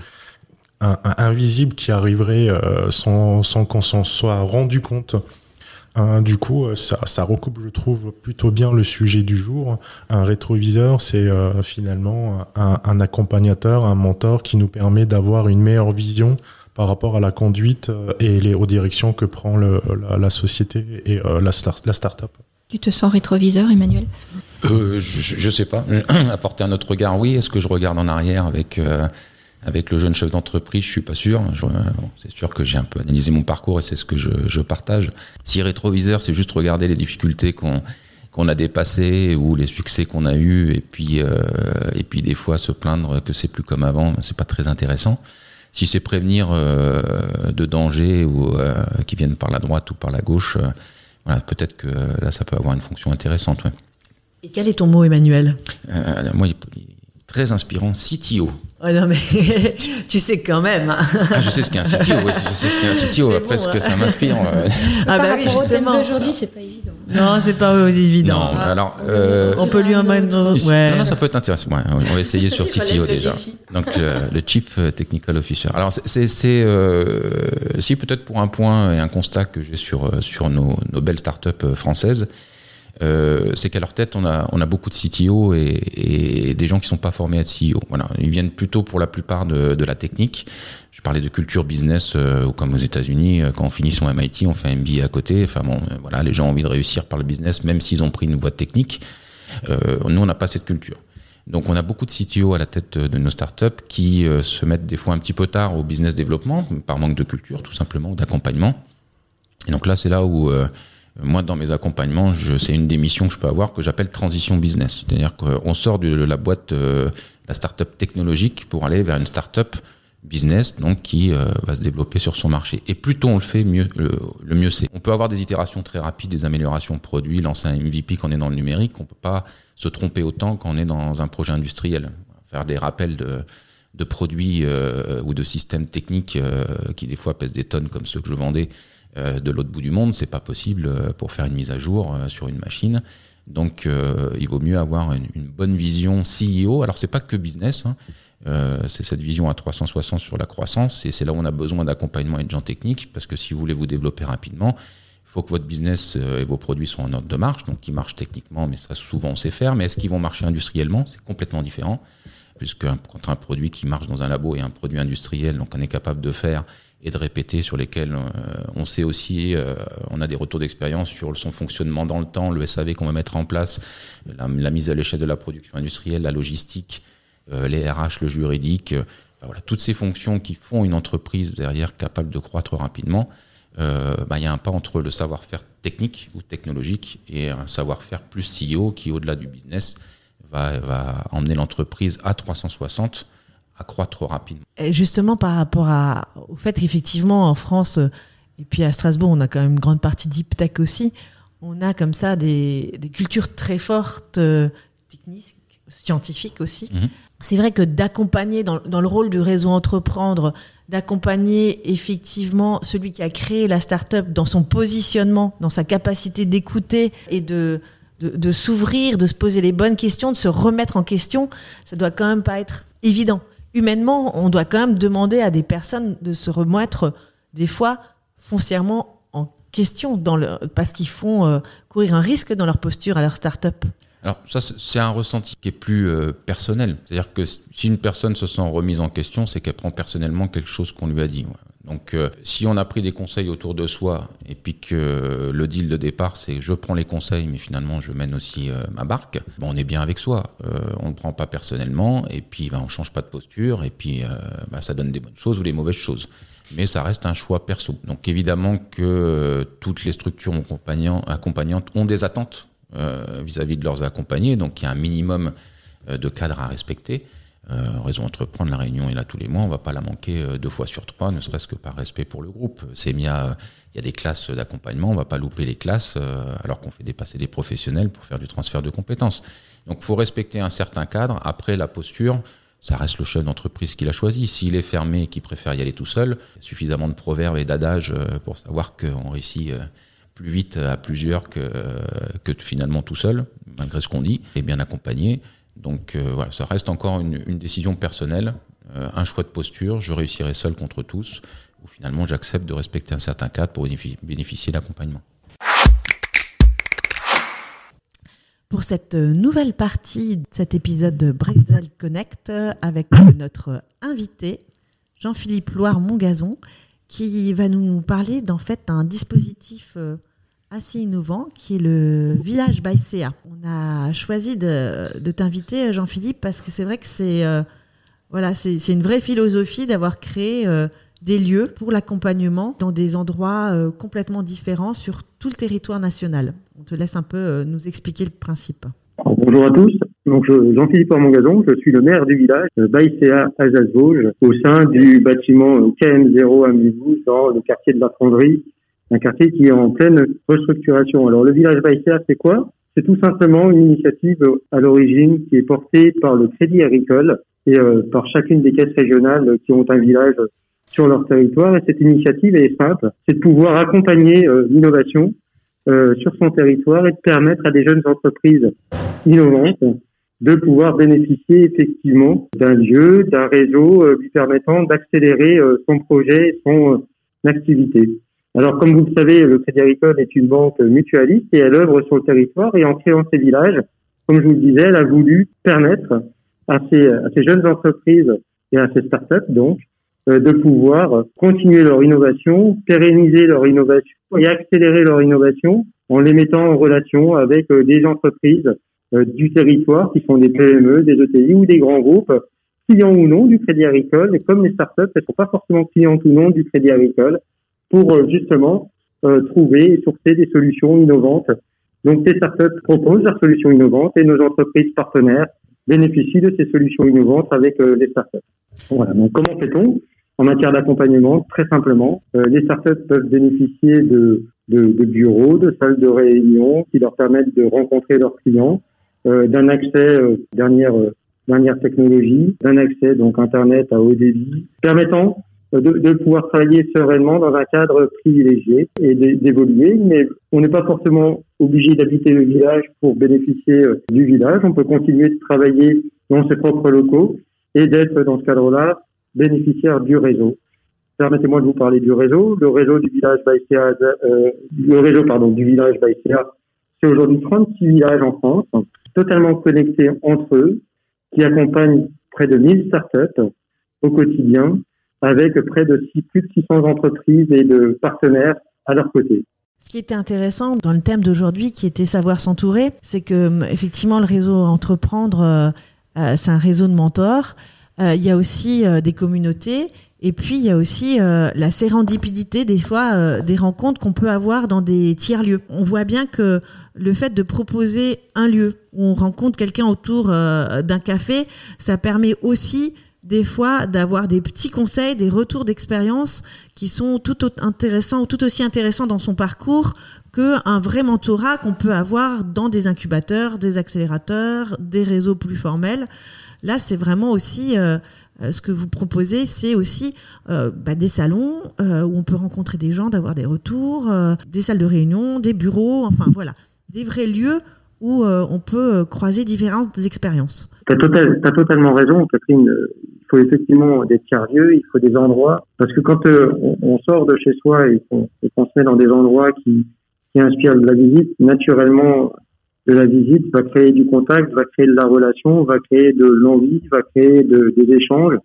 un, un invisible qui arriverait euh, sans, sans qu'on s'en soit rendu compte. Euh, du coup, ça, ça, recoupe, je trouve, plutôt bien le sujet du jour. Un rétroviseur, c'est euh, finalement un, un, accompagnateur, un mentor qui nous permet d'avoir une meilleure vision par rapport à la conduite et les, aux directions que prend le, la, la, société et euh, la, start, la start-up. Tu te sens rétroviseur, Emmanuel? Euh, je, je sais pas. [CLEARS THROAT] Apporter un autre regard, oui. Est-ce que je regarde en arrière avec euh, avec le jeune chef d'entreprise, je suis pas sûr. Bon, c'est sûr que j'ai un peu analysé mon parcours et c'est ce que je, je, partage. Si rétroviseur, c'est juste regarder les difficultés qu'on qu'on a dépassées ou les succès qu'on a eus et puis euh, et puis des fois se plaindre que c'est plus comme avant, c'est pas très intéressant. Si c'est prévenir euh, de dangers ou euh, qui viennent par la droite ou par la gauche, voilà, peut-être que là ça peut avoir une fonction intéressante. Ouais. Et quel est ton mot, Emmanuel? Moi, il est très inspirant, CTO. Oh non, mais [LAUGHS] tu sais quand même. Ah, je sais ce qu'est un CTO, oui. Je sais ce qu'est un CTO. Après, bon, ce que ça m'inspire. Euh... Ah, bah oui, justement. Aujourd'hui, c'est pas évident. Non, c'est pas évident. Non, alors. euh, On peut lui en Ouais. Non, non, ça peut être intéressant. Ouais, on va essayer sur [LAUGHS] CTO déjà. défi. Donc le, le Chief Technical Officer. Alors c'est- euh, si peut-être pour un point et un constat que j'ai sur euh, sur nos, nos belles startups euh, françaises, euh, c'est qu'à leur tête on a on a beaucoup de CTO et, et des gens qui sont pas formés à être CEO. Voilà, ils viennent plutôt pour la plupart de, de la technique. Je parlais de culture business euh, comme aux États-Unis, euh, quand on finit son MIT, on fait un MBA à côté. Enfin bon, euh, voilà, les gens ont envie de réussir par le business, même s'ils ont pris une voie technique. Euh, nous, on n'a pas cette culture. Donc, on a beaucoup de CTO à la tête de nos startups qui euh, se mettent des fois un petit peu tard au business développement, par manque de culture, tout simplement, d'accompagnement. Et donc là, c'est là où, euh, moi, dans mes accompagnements, c'est une des missions que je peux avoir que j'appelle transition business. C'est-à-dire qu'on sort de la boîte, euh, la startup technologique pour aller vers une startup business, donc qui euh, va se développer sur son marché. Et plus tôt on le fait, mieux le, mieux c'est. On peut avoir des itérations très rapides, des améliorations produits, lancer un MVP quand on est dans le numérique. On peut pas se tromper autant quand on est dans un projet industriel. Faire des rappels de, de produits euh, ou de systèmes techniques euh, qui des fois pèsent des tonnes comme ceux que je vendais euh, de l'autre bout du monde, c'est pas possible euh, pour faire une mise à jour euh, sur une machine. Donc, euh, il vaut mieux avoir une, bonne vision CEO. Alors, c'est pas que business. hein. Euh, c'est cette vision à 360 sur la croissance et c'est là où on a besoin d'accompagnement et de gens techniques parce que si vous voulez vous développer rapidement, il faut que votre business euh, et vos produits soient en ordre de marche, donc qui marchent techniquement, mais ça souvent on sait faire. Mais est-ce qu'ils vont marcher industriellement? C'est complètement différent, puisque quand un produit qui marche dans un labo et un produit industriel, donc on est capable de faire et de répéter, sur lesquels euh, on sait aussi, euh, on a des retours d'expérience sur son fonctionnement dans le temps, le SAV qu'on va mettre en place, la, mise à l'échelle de la production industrielle, la logistique, euh, les RH, le juridique, voilà, toutes ces fonctions qui font une entreprise derrière capable de croître rapidement. bah, il y a un pas entre le savoir-faire technique ou technologique et un savoir-faire plus CEO qui, au-delà du business, va, va emmener l'entreprise à 360 à croître rapidement. Et justement, par rapport à, au fait qu'effectivement, en France, euh, et puis à Strasbourg, on a quand même une grande partie deep tech aussi, on a comme ça des, des cultures très fortes, euh, techniques, scientifiques aussi. Mhm. C'est vrai que d'accompagner dans, dans le rôle du réseau entreprendre, d'accompagner effectivement celui qui a créé la start-up dans son positionnement, dans sa capacité d'écouter et de, de, de s'ouvrir, de se poser les bonnes questions, de se remettre en question, ça doit quand même pas être évident. Humainement, on doit quand même demander à des personnes de se remettre des fois foncièrement en question parce qu'ils font euh, courir un risque dans leur posture à leur start-up. Alors ça, c'est un ressenti qui est plus euh, personnel. C'est-à-dire que si une personne se sent remise en question, c'est qu'elle prend personnellement quelque chose qu'on lui a dit. Donc euh, si on a pris des conseils autour de soi et puis que le deal de départ, c'est je prends les conseils, mais finalement je mène aussi euh, ma barque, bon, on est bien avec soi. Euh, on ne prend pas personnellement et puis ben, on change pas de posture et puis ben, ça donne des bonnes choses ou des mauvaises choses. Mais ça reste un choix perso. Donc évidemment que toutes les structures accompagnant- accompagnantes ont des attentes vis-à-vis de leurs accompagnés. Donc il y a un minimum de cadre à respecter. Euh, Réseau Entreprendre, la réunion est là tous les mois, on va pas la manquer euh, deux fois sur trois, ne serait-ce que par respect pour le groupe. C'est mis à- il y a des classes d'accompagnement, on va pas louper les classes euh, alors qu'on fait dépasser des professionnels pour faire du transfert de compétences. Donc faut respecter un certain cadre. Après la posture, ça reste le chef d'entreprise qui l'a choisi. S'il est fermé et qu'il préfère y aller tout seul, il y a suffisamment de proverbes et d'adages pour savoir qu'on réussit plus vite à plusieurs que, que finalement tout seul, malgré ce qu'on dit, et bien accompagné. Donc euh, voilà, ça reste encore une, décision personnelle, euh, un choix de posture. Je réussirai seul contre tous, ou finalement j'accepte de respecter un certain cadre pour bénéfi- bénéficier d'accompagnement. Pour cette euh, nouvelle partie de cet épisode de Breakdale Connect avec notre invité Jean-Philippe Loire-Mongazon qui va nous parler d'en fait d'un dispositif assez innovant qui est le village CA. On a choisi de, t'inviter Jean-Philippe parce que c'est vrai que c'est euh, voilà, une vraie philosophie d'avoir créé euh, des lieux pour l'accompagnement dans des endroits euh, complètement différents sur tout le territoire national. On te laisse un peu nous expliquer le principe. Bonjour à tous. Donc, je- Jean-Philippe Armangazon, je suis le maire du village Baïséa Alsace-Vosges au sein du bâtiment euh, KM0 à dans le quartier de la Fonderie, un quartier qui est en pleine restructuration. Alors, le village Baïséa, c'est quoi? C'est tout simplement une initiative euh, à l'origine qui est portée par le Crédit Agricole et euh, par chacune des caisses régionales qui ont un village sur leur territoire. Et cette initiative est simple, c'est de pouvoir accompagner euh, l'innovation euh, sur son territoire et de permettre à des jeunes entreprises innovantes de pouvoir bénéficier effectivement d'un lieu, d'un réseau lui permettant d'accélérer son projet, son activité. Alors, comme vous le savez, le Crédit Agricole est une banque mutualiste et elle œuvre sur le territoire et en créant ces villages, comme je vous le disais, elle a voulu permettre à ces, jeunes entreprises et à ces startups, donc, de pouvoir continuer leur innovation, pérenniser leur innovation et accélérer leur innovation en les mettant en relation avec des entreprises euh, du territoire, qui sont des PME, des ETI ou des grands groupes, clients ou non du Crédit Agricole, et comme les startups, elles ne sont pas forcément clientes ou non du Crédit Agricole, pour euh, justement euh, trouver et sourcer des solutions innovantes. Donc ces startups proposent leurs solutions innovantes et nos entreprises partenaires bénéficient de ces solutions innovantes avec les startups. Voilà. Donc comment fait-on? En matière d'accompagnement Très simplement, les startups peuvent bénéficier de, de, de, bureaux, de salles de réunion qui leur permettent de rencontrer leurs clients, euh, d'un accès euh, dernière euh, dernière technologie, d'un accès donc internet à haut débit, permettant de, de, pouvoir travailler sereinement dans un cadre privilégié et d'évoluer. Mais on n'est pas forcément obligé d'habiter le village pour bénéficier du village. On peut continuer de travailler dans ses propres locaux et d'être dans ce cadre-là bénéficiaire du réseau. Permettez-moi de vous parler du réseau. Le réseau du village Baïséa, euh, le réseau pardon du village Baïséa, c'est aujourd'hui 36 villages en France totalement connectés entre eux, qui accompagnent près de 1000 startups au quotidien, avec près de plus de 600 entreprises et de partenaires à leur côté. Ce qui était intéressant dans le thème d'aujourd'hui, qui était savoir s'entourer, c'est que effectivement le réseau entreprendre, euh, euh, c'est un réseau de mentors. Euh, il y a aussi des communautés et puis il y a aussi la sérendipité des fois des rencontres qu'on peut avoir dans des tiers lieux. On voit bien que le fait de proposer un lieu où on rencontre quelqu'un autour d'un café, ça permet aussi des fois d'avoir des petits conseils, des retours d'expérience qui sont tout aussi intéressants dans son parcours qu'un vrai mentorat qu'on peut avoir dans des incubateurs, des accélérateurs, des réseaux plus formels. Là, c'est vraiment aussi euh, euh, ce que vous proposez, c'est aussi bah, des salons où on peut rencontrer des gens, d'avoir des retours, des salles de réunion, des bureaux, enfin voilà des vrais lieux où euh, on peut euh, croiser différentes expériences. Tu as, total, totalement raison, Catherine. Il faut effectivement des tiers-lieux, il faut des endroits. Parce que quand euh, on, sort de chez soi et qu'on se met dans des endroits qui, inspirent de la visite, naturellement, de la visite va créer du contact, va créer de la relation, va créer de l'envie, va créer de, des échanges,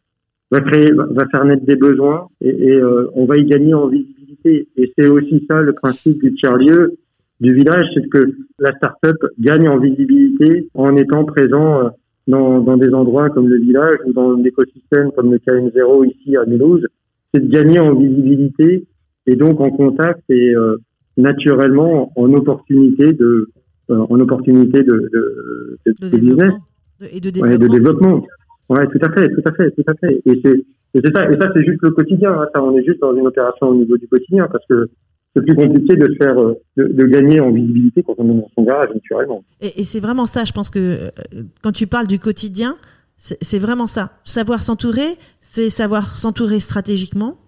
va créer, va faire naître des besoins et, et on va y gagner en visibilité. Et c'est aussi ça le principe du tiers-lieu du village, c'est que la start-up gagne en visibilité en étant présent euh, dans, dans des endroits comme le village ou dans l'écosystème comme le KM0 ici à Mulhouse. C'est de gagner en visibilité et donc en contact et euh, naturellement en opportunité de euh, en opportunité de, de, de, de business et de développement. Ouais, de développement. Ouais, tout à fait, tout à fait, tout à fait. Et c'est et c'est ça, et ça c'est juste le quotidien. Hein. Ça, on est juste dans une opération au niveau du quotidien parce que c'est plus compliqué de faire euh, de, gagner en visibilité quand on est dans son garage naturellement. Et, c'est vraiment ça, je pense que euh, quand tu parles du quotidien, c'est vraiment ça. Savoir s'entourer, c'est savoir s'entourer stratégiquement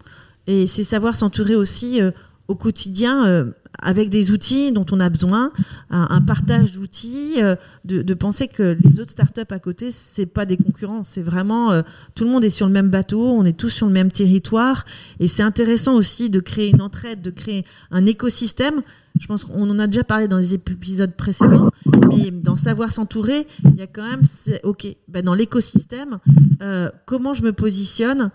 et c'est savoir s'entourer aussi euh, au quotidien avec des outils dont on a besoin, un, partage d'outils, euh, de, penser que les autres startups à côté, c'est pas des concurrents, c'est vraiment euh, tout le monde est sur le même bateau, on est tous sur le même territoire, et c'est intéressant aussi de créer une entraide, de créer un écosystème. Je pense qu'on en a déjà parlé dans les épisodes précédents, mais dans savoir s'entourer, il y a quand même, ok, ben dans l'écosystème, euh, comment je me positionne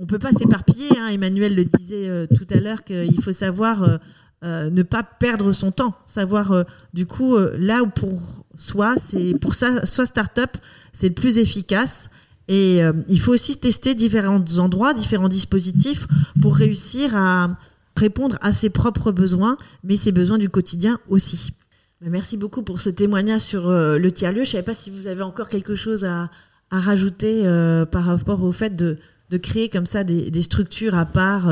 on peut pas s'éparpiller. Hein. Emmanuel le disait tout à l'heure qu'il faut savoir euh, ne pas perdre son temps, savoir euh, du coup euh, là où pour soi, c'est pour ça, soit start-up, c'est le plus efficace. Et il faut aussi tester différents endroits, différents dispositifs pour réussir à répondre à ses propres besoins, mais ses besoins du quotidien aussi. Merci beaucoup pour ce témoignage sur le tiers-lieu. Je ne savais pas si vous avez encore quelque chose à, rajouter par rapport au fait de, créer comme ça des, des structures à part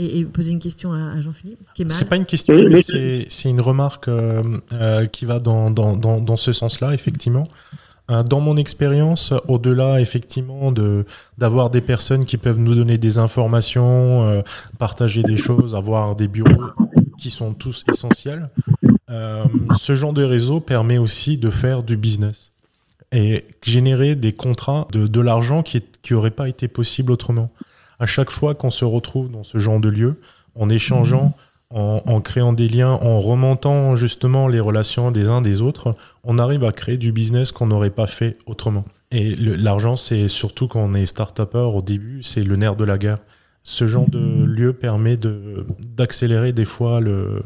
et, poser une question à, Jean-Philippe C'est pas une question, mais c'est une remarque euh, euh, qui va dans, dans, dans, dans ce sens-là, effectivement. Euh, dans mon expérience, au-delà effectivement de d'avoir des personnes qui peuvent nous donner des informations, partager des choses, avoir des bureaux qui sont tous essentiels, euh, ce genre de réseau permet aussi de faire du business et générer des contrats de, de l'argent qui n'aurait pas été possible autrement. À chaque fois qu'on se retrouve dans ce genre de lieu, en échangeant, en, en, créant des liens, en remontant justement les relations des uns des autres, on arrive à créer du business qu'on n'aurait pas fait autrement. Et l'argent, c'est surtout quand on est start-upper au début, c'est le nerf de la guerre. Ce genre de lieu permet d'accélérer des fois le,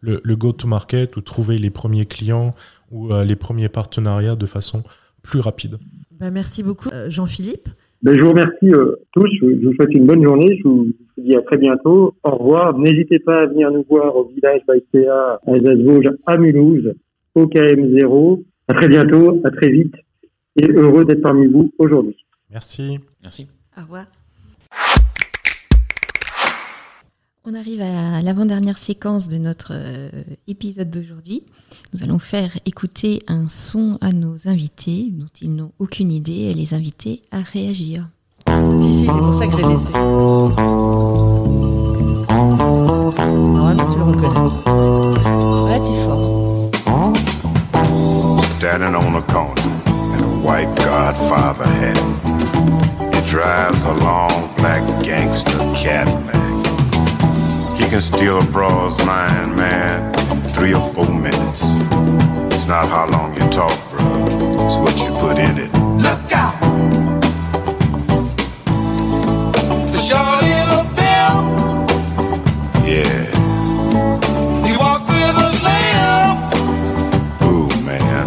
le, le go-to-market ou trouver les premiers clients ou euh, les premiers partenariats de façon plus rapide. Bah, merci beaucoup, euh, Jean-Philippe. Ben, je vous remercie euh, tous. Je vous souhaite une bonne journée. Je vous dis à très bientôt. Au revoir. N'hésitez pas à venir nous voir au village Baïséa à Alsace-Vosges, à Mulhouse, au KM0. À très bientôt. À très vite. Et heureux d'être parmi vous aujourd'hui. Merci. Merci. Au revoir. On arrive à l'avant-dernière séquence de notre euh, épisode d'aujourd'hui. Nous allons faire écouter un son à nos invités dont ils n'ont aucune idée et les inviter à réagir. Si, si, c'est pour ça que je l'ai laissé. Normalement, tu le reconnais. Ouais, t'es fort. Standing on a corner in a white Godfather hat. He drives a long black gangster Cadillac. He can steal a broad's mind, man, three or four minutes. It's not how long you talk, bro. It's what you put in it. Look out! The short little pimp, Yeah. he walks with a limp. Ooh, man.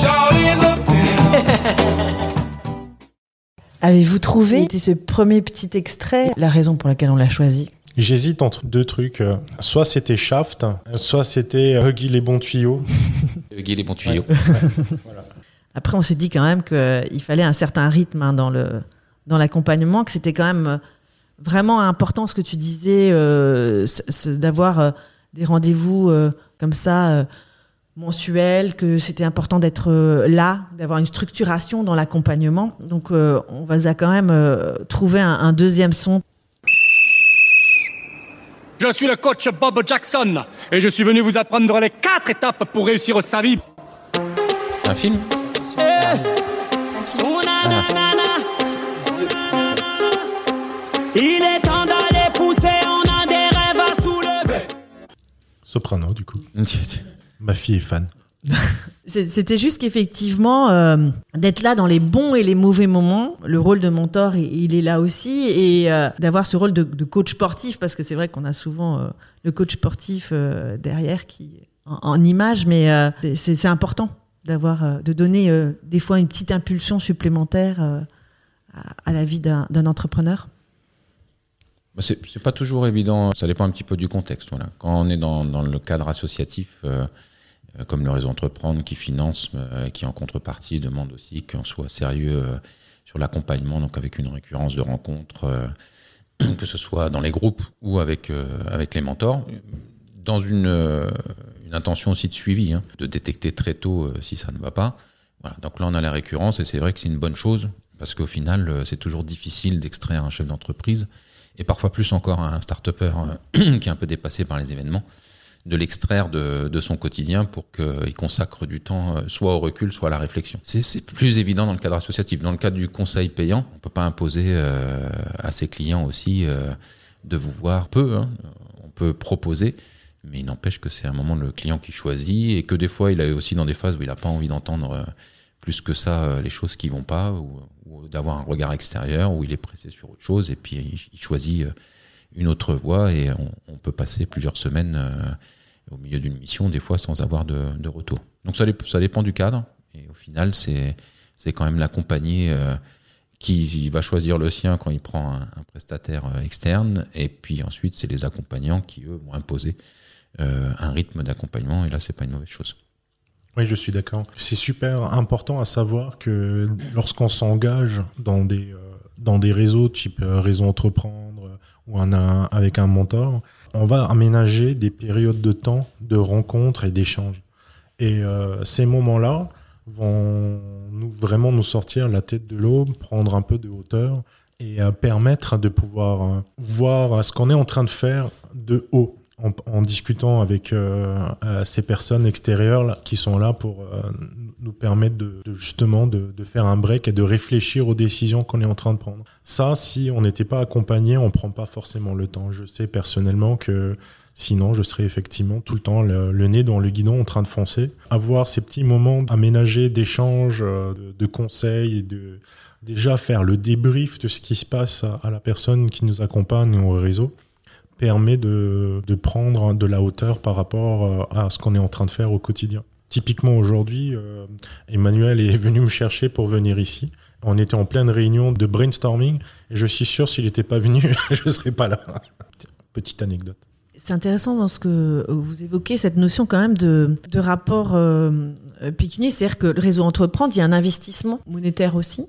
Short little pimp. Avez-vous trouvé? Ce premier petit extrait, la raison pour laquelle on l'a choisi J'hésite entre deux trucs. euh, Soit c'était Shaft, soit c'était Huggy les bons tuyaux. [LAUGHS] Guy les bons tuyaux. [LAUGHS] Après, on s'est dit quand même qu'il fallait un certain rythme hein, dans le dans l'accompagnement, que c'était quand même euh, vraiment important ce que tu disais, euh, c- c- d'avoir euh, des rendez-vous euh, comme ça euh, mensuels, que c'était important d'être euh, là, d'avoir une structuration dans l'accompagnement. Donc, euh, on va quand même euh, trouver un, un deuxième son. Je suis le coach Bob Jackson et je suis venu vous apprendre les quatre étapes pour réussir sa vie. C'est un film Il est temps d'aller pousser, on a des rêves à soulever. Soprano, du coup. [LAUGHS] Ma fille est fan. [LAUGHS] C'était juste qu'effectivement, euh, d'être là dans les bons et les mauvais moments, le rôle de mentor, il, est là aussi, et euh, d'avoir ce rôle de, coach sportif, parce que c'est vrai qu'on a souvent euh, le coach sportif derrière qui en, en image, mais c'est important d'avoir, de donner des fois une petite impulsion supplémentaire à, la vie d'un entrepreneur. Bah, C'est pas toujours évident, ça dépend un petit peu du contexte. Voilà. Quand on est dans, le cadre associatif, comme le réseau Entreprendre qui finance, euh, qui en contrepartie demande aussi qu'on soit sérieux euh, sur l'accompagnement, donc avec une récurrence de rencontres, euh, [CLEARS THROAT] que ce soit dans les groupes ou avec, euh, avec les mentors, dans une, euh, intention aussi de suivi, hein, de détecter très tôt euh, si ça ne va pas. Voilà. Donc là, on a la récurrence et c'est vrai que c'est une bonne chose parce qu'au final, euh, c'est toujours difficile d'extraire un chef d'entreprise et parfois plus encore un start-upper euh, [CLEARS THROAT] qui est un peu dépassé par les événements, de l'extraire de, de son quotidien pour qu'il consacre du temps euh, soit au recul, soit à la réflexion. C'est- plus évident dans le cadre associatif. Dans le cadre du conseil payant, on peut pas imposer euh, à ses clients aussi euh, de vous voir peu. hein. On peut proposer, mais il n'empêche que c'est un moment le client qui choisit et que des fois il est aussi dans des phases où il n'a pas envie d'entendre plus que ça les choses qui vont pas ou, d'avoir un regard extérieur où il est pressé sur autre chose et puis il, choisit une autre voie et on, peut passer plusieurs semaines euh, au milieu d'une mission des fois sans avoir de, retour. Donc ça, dép- ça dépend du cadre et au final c'est quand même l'accompagné euh, qui va choisir le sien quand il prend un, prestataire euh, externe et puis ensuite c'est les accompagnants qui eux vont imposer un rythme d'accompagnement et là c'est pas une mauvaise chose. Oui, je suis d'accord. C'est super important à savoir que lorsqu'on s'engage dans des, dans des réseaux type réseau entreprendre ou avec un mentor, on va aménager des périodes de temps de rencontres et d'échanges. Et euh, ces moments-là vont nous, vraiment nous sortir la tête de l'eau, prendre un peu de hauteur et euh, permettre de pouvoir euh, voir ce qu'on est en train de faire de haut en, en discutant avec euh, euh, ces personnes extérieures là, qui sont là pour euh, nous permettre de, de justement de, de faire un break et de réfléchir aux décisions qu'on est en train de prendre. Ça, si on n'était pas accompagné, on prend pas forcément le temps. Je sais personnellement que Sinon, je serais effectivement tout le temps le, le, nez dans le guidon en train de foncer. Avoir ces petits moments aménagés d'échanges, euh, de, de, conseils et de déjà faire le débrief de ce qui se passe à, à la personne qui nous accompagne au réseau permet de, prendre de la hauteur par rapport euh, à ce qu'on est en train de faire au quotidien. Typiquement aujourd'hui, euh, Emmanuel est venu me chercher pour venir ici. On était en pleine réunion de brainstorming et je suis sûr s'il n'était pas venu, [LAUGHS] je ne serais pas là. Petite anecdote. C'est intéressant dans ce que vous évoquez, cette notion quand même de, de rapport euh, pécunier, c'est-à-dire que le réseau entreprendre, il y a un investissement monétaire aussi.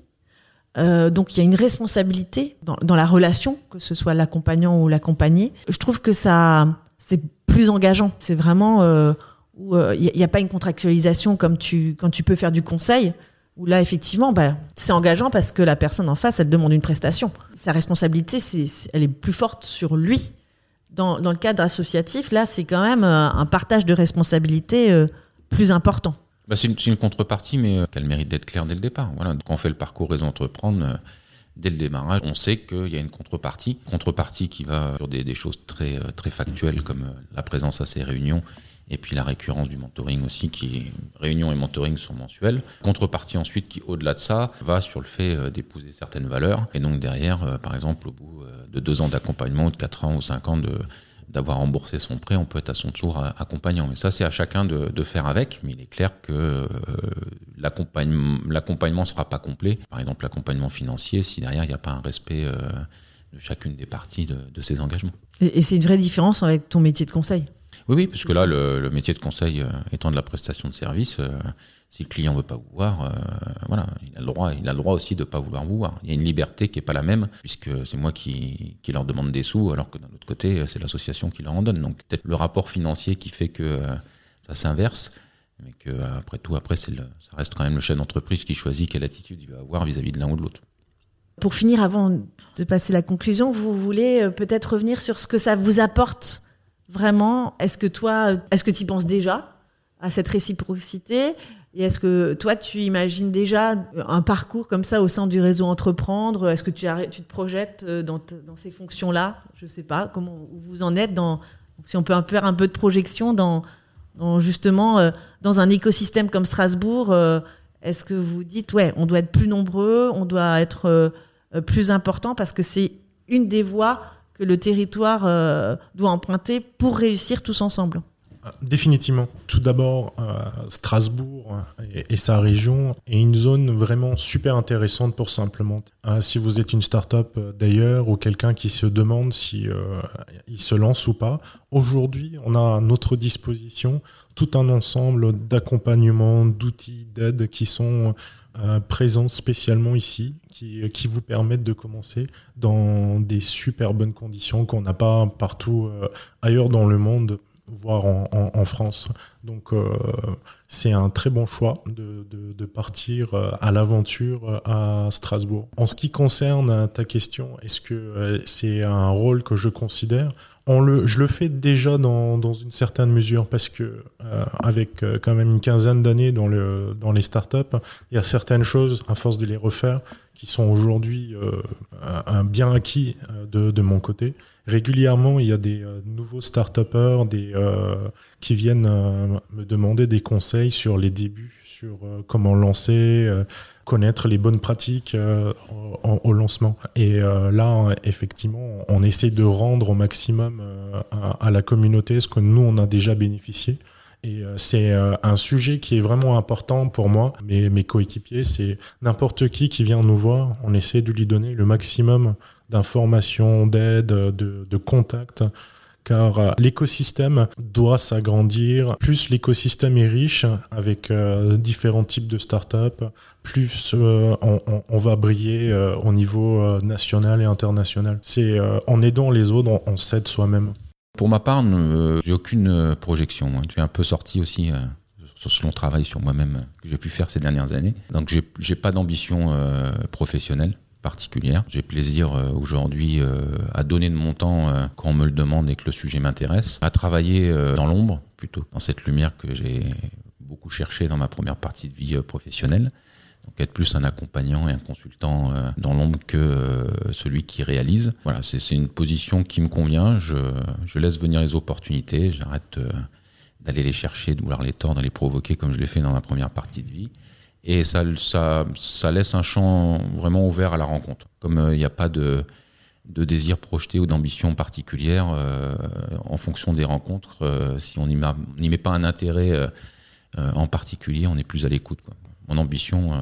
Euh, donc il y a une responsabilité dans, la relation, que ce soit l'accompagnant ou l'accompagné. Je trouve que ça, c'est plus engageant. C'est vraiment euh, où il n'y a, pas une contractualisation comme tu quand tu peux faire du conseil. Où là, effectivement, bah, c'est engageant parce que la personne en face, elle demande une prestation. Sa responsabilité, c'est, elle est plus forte sur lui dans, dans, le cadre associatif, là, c'est quand même euh, un partage de responsabilités euh, plus important. Bah c'est, une, une, contrepartie, mais euh, qu'elle mérite d'être claire dès le départ. Voilà, quand on fait le parcours Réseau Entreprendre, euh, dès le démarrage, on sait qu'il y a une contrepartie. Contrepartie qui va sur des, des choses très, très factuelles, comme la présence à ces réunions, et puis la récurrence du mentoring aussi, qui réunions et mentoring sont mensuels. Contrepartie ensuite qui, au-delà de ça, va sur le fait euh, d'épouser certaines valeurs. Et donc derrière, euh, par exemple, au bout euh, de deux ans d'accompagnement, ou de quatre ans ou cinq ans de d'avoir remboursé son prêt, on peut être à son tour accompagnant. Mais ça, c'est à chacun de, faire avec. Mais il est clair que euh, l'accompagnement l'accompagnement sera pas complet. Par exemple, l'accompagnement financier, si derrière il n'y a pas un respect euh, de chacune des parties de, ses engagements. Et c'est une vraie différence avec ton métier de conseil. Oui, oui, parce que là, le, le métier de conseil euh, étant de la prestation de service, euh, si le client veut pas vous voir, euh, voilà, il a le droit, il a le droit aussi de pas vouloir vous voir. Il y a une liberté qui est pas la même, puisque c'est moi qui, qui leur demande des sous, alors que d'un autre côté, c'est l'association qui leur en donne. Donc peut-être le rapport financier qui fait que euh, ça s'inverse, mais que après tout, après, le, ça reste quand même le chef d'entreprise qui choisit quelle attitude il va avoir vis-à-vis -vis de l'un ou de l'autre. Pour finir, avant de passer la conclusion, vous voulez peut-être revenir sur ce que ça vous apporte Vraiment, est-ce que toi, est-ce que tu penses déjà à cette réciprocité? Et est-ce que toi, tu imagines déjà un parcours comme ça au sein du réseau Entreprendre? Est-ce que tu, te projettes dans, dans ces fonctions-là? Je sais pas comment vous en êtes dans. Si on peut faire un peu de projection dans, dans justement euh, dans un écosystème comme Strasbourg, euh, est-ce que vous dites ouais, on doit être plus nombreux, on doit être euh, plus important parce que c'est une des voies que le territoire euh, doit emprunter pour réussir tous ensemble Définitivement. Tout d'abord, euh, Strasbourg et, et, sa région est une zone vraiment super intéressante pour s'implémenter. Euh, si vous êtes une start-up d'ailleurs ou quelqu'un qui se demande si euh, il se lance ou pas, aujourd'hui, on a à notre disposition tout un ensemble d'accompagnements, d'outils, d'aides qui sont euh, présents spécialement ici, qui, qui, vous permettent de commencer dans des super bonnes conditions qu'on n'a pas partout euh, ailleurs dans le monde voire en, France. Donc euh, c'est un très bon choix de, de, de partir euh, à l'aventure à Strasbourg. En ce qui concerne ta question, est-ce que euh, c'est un rôle que je considère? On le, je le fais déjà dans, dans une certaine mesure parce que euh, avec euh, quand même une quinzaine d'années dans, le, dans les startups, il y a certaines choses, à force de les refaire, qui sont aujourd'hui euh, un bien acquis de, de mon côté. Régulièrement, il y a des euh, nouveaux start-upers des, euh, qui viennent euh, me demander des conseils sur les débuts, sur comment lancer, connaître les bonnes pratiques au, au, lancement. Et là, effectivement, on essaie de rendre au maximum à, à, la communauté ce que nous, on a déjà bénéficié. Et c'est un sujet qui est vraiment important pour moi, mais mes coéquipiers, c'est n'importe qui qui vient nous voir, on essaie de lui donner le maximum d'informations, d'aide, de, de contact, car euh, l'écosystème doit s'agrandir. Plus l'écosystème est riche avec euh, différents types de startups, plus euh, on, va briller euh, au niveau euh, national et international. C'est en aidant les autres, on, on s'aide soi-même. Pour ma part, j'ai aucune projection. Moi. Je suis un peu sorti aussi sur ce long travail sur moi-même que j'ai pu faire ces dernières années. Donc j'ai pas d'ambition professionnelle particulière. J'ai plaisir euh, aujourd'hui euh, à donner de mon temps euh, quand on me le demande et que le sujet m'intéresse, à travailler euh, dans l'ombre plutôt, dans cette lumière que j'ai beaucoup cherché dans ma première partie de vie euh, professionnelle. Donc être plus un accompagnant et un consultant euh, dans l'ombre que euh, celui qui réalise. Voilà, c'est une position qui me convient. Je, laisse venir les opportunités. J'arrête euh, d'aller les chercher, de vouloir les tordre, de les provoquer comme je l'ai fait dans ma première partie de vie. Et ça, laisse un champ vraiment ouvert à la rencontre. Comme il n'y a pas de, désir projeté ou d'ambition particulière en fonction des rencontres, si on n'y met, met pas un intérêt en particulier, on est plus à l'écoute. Mon ambition, euh,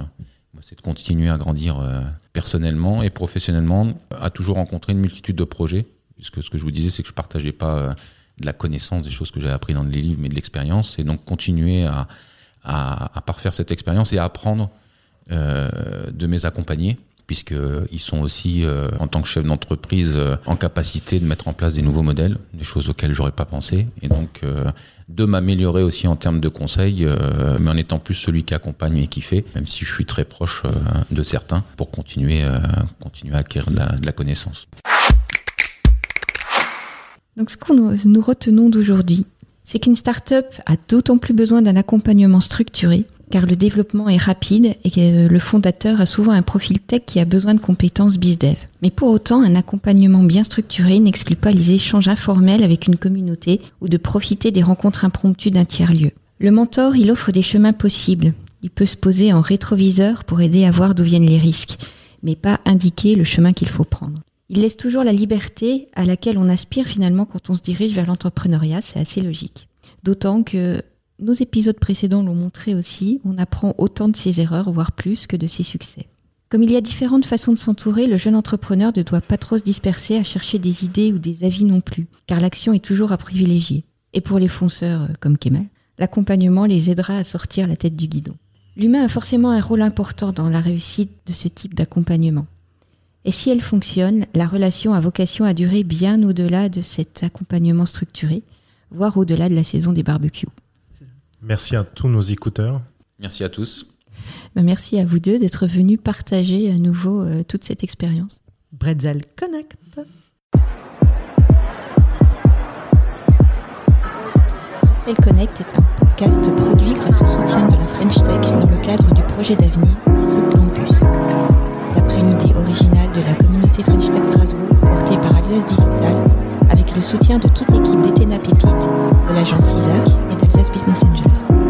c'est de continuer à grandir euh, personnellement et professionnellement, à toujours rencontrer une multitude de projets. Puisque ce que je vous disais, c'est que je partageais pas euh, de la connaissance des choses que j'avais appris dans les livres, mais de l'expérience, et donc continuer à, parfaire cette expérience et à apprendre de mes accompagnés puisqu'ils sont aussi, euh, en tant que chef d'entreprise, euh, en capacité de mettre en place des nouveaux modèles, des choses auxquelles j'aurais pas pensé, et donc euh, de m'améliorer aussi en termes de conseils, mais en étant plus celui qui accompagne et qui fait, même si je suis très proche de certains, pour continuer, continuer à acquérir de la, connaissance. Donc ce que nous retenons d'aujourd'hui, c'est qu'une start-up a d'autant plus besoin d'un accompagnement structuré, car le développement est rapide et le fondateur a souvent un profil tech qui a besoin de compétences bizdev. Mais pour autant, un accompagnement bien structuré n'exclut pas les échanges informels avec une communauté ou de profiter des rencontres impromptues d'un tiers-lieu. Le mentor, il offre des chemins possibles. Il peut se poser en rétroviseur pour aider à voir d'où viennent les risques, mais pas indiquer le chemin qu'il faut prendre. Il laisse toujours la liberté à laquelle on aspire finalement quand on se dirige vers l'entrepreneuriat, c'est assez logique. D'autant que nos épisodes précédents l'ont montré aussi, on apprend autant de ses erreurs, voire plus, que de ses succès. Comme il y a différentes façons de s'entourer, le jeune entrepreneur ne doit pas trop se disperser à chercher des idées ou des avis non plus, car l'action est toujours à privilégier. Et pour les fonceurs euh, comme Kemal, l'accompagnement les aidera à sortir la tête du guidon. L'humain a forcément un rôle important dans la réussite de ce type d'accompagnement. Et si elle fonctionne, la relation a vocation à durer bien au-delà de cet accompagnement structuré, voire au-delà de la saison des barbecues. Merci à tous nos écouteurs. Merci à tous. Ben, Merci à vous deux d'être venus partager à nouveau euh, toute cette expérience. Bretzel Connect. Cell Connect est un podcast produit grâce au soutien de la French Tech dans le cadre du projet d'avenir Disrupt Campus. D'après une idée originale de la communauté French Tech Strasbourg portée par Alsace Digital, le soutien de toute l'équipe d'Etena Pépite, de l'agence Isaac et d'Alsace Business Angels.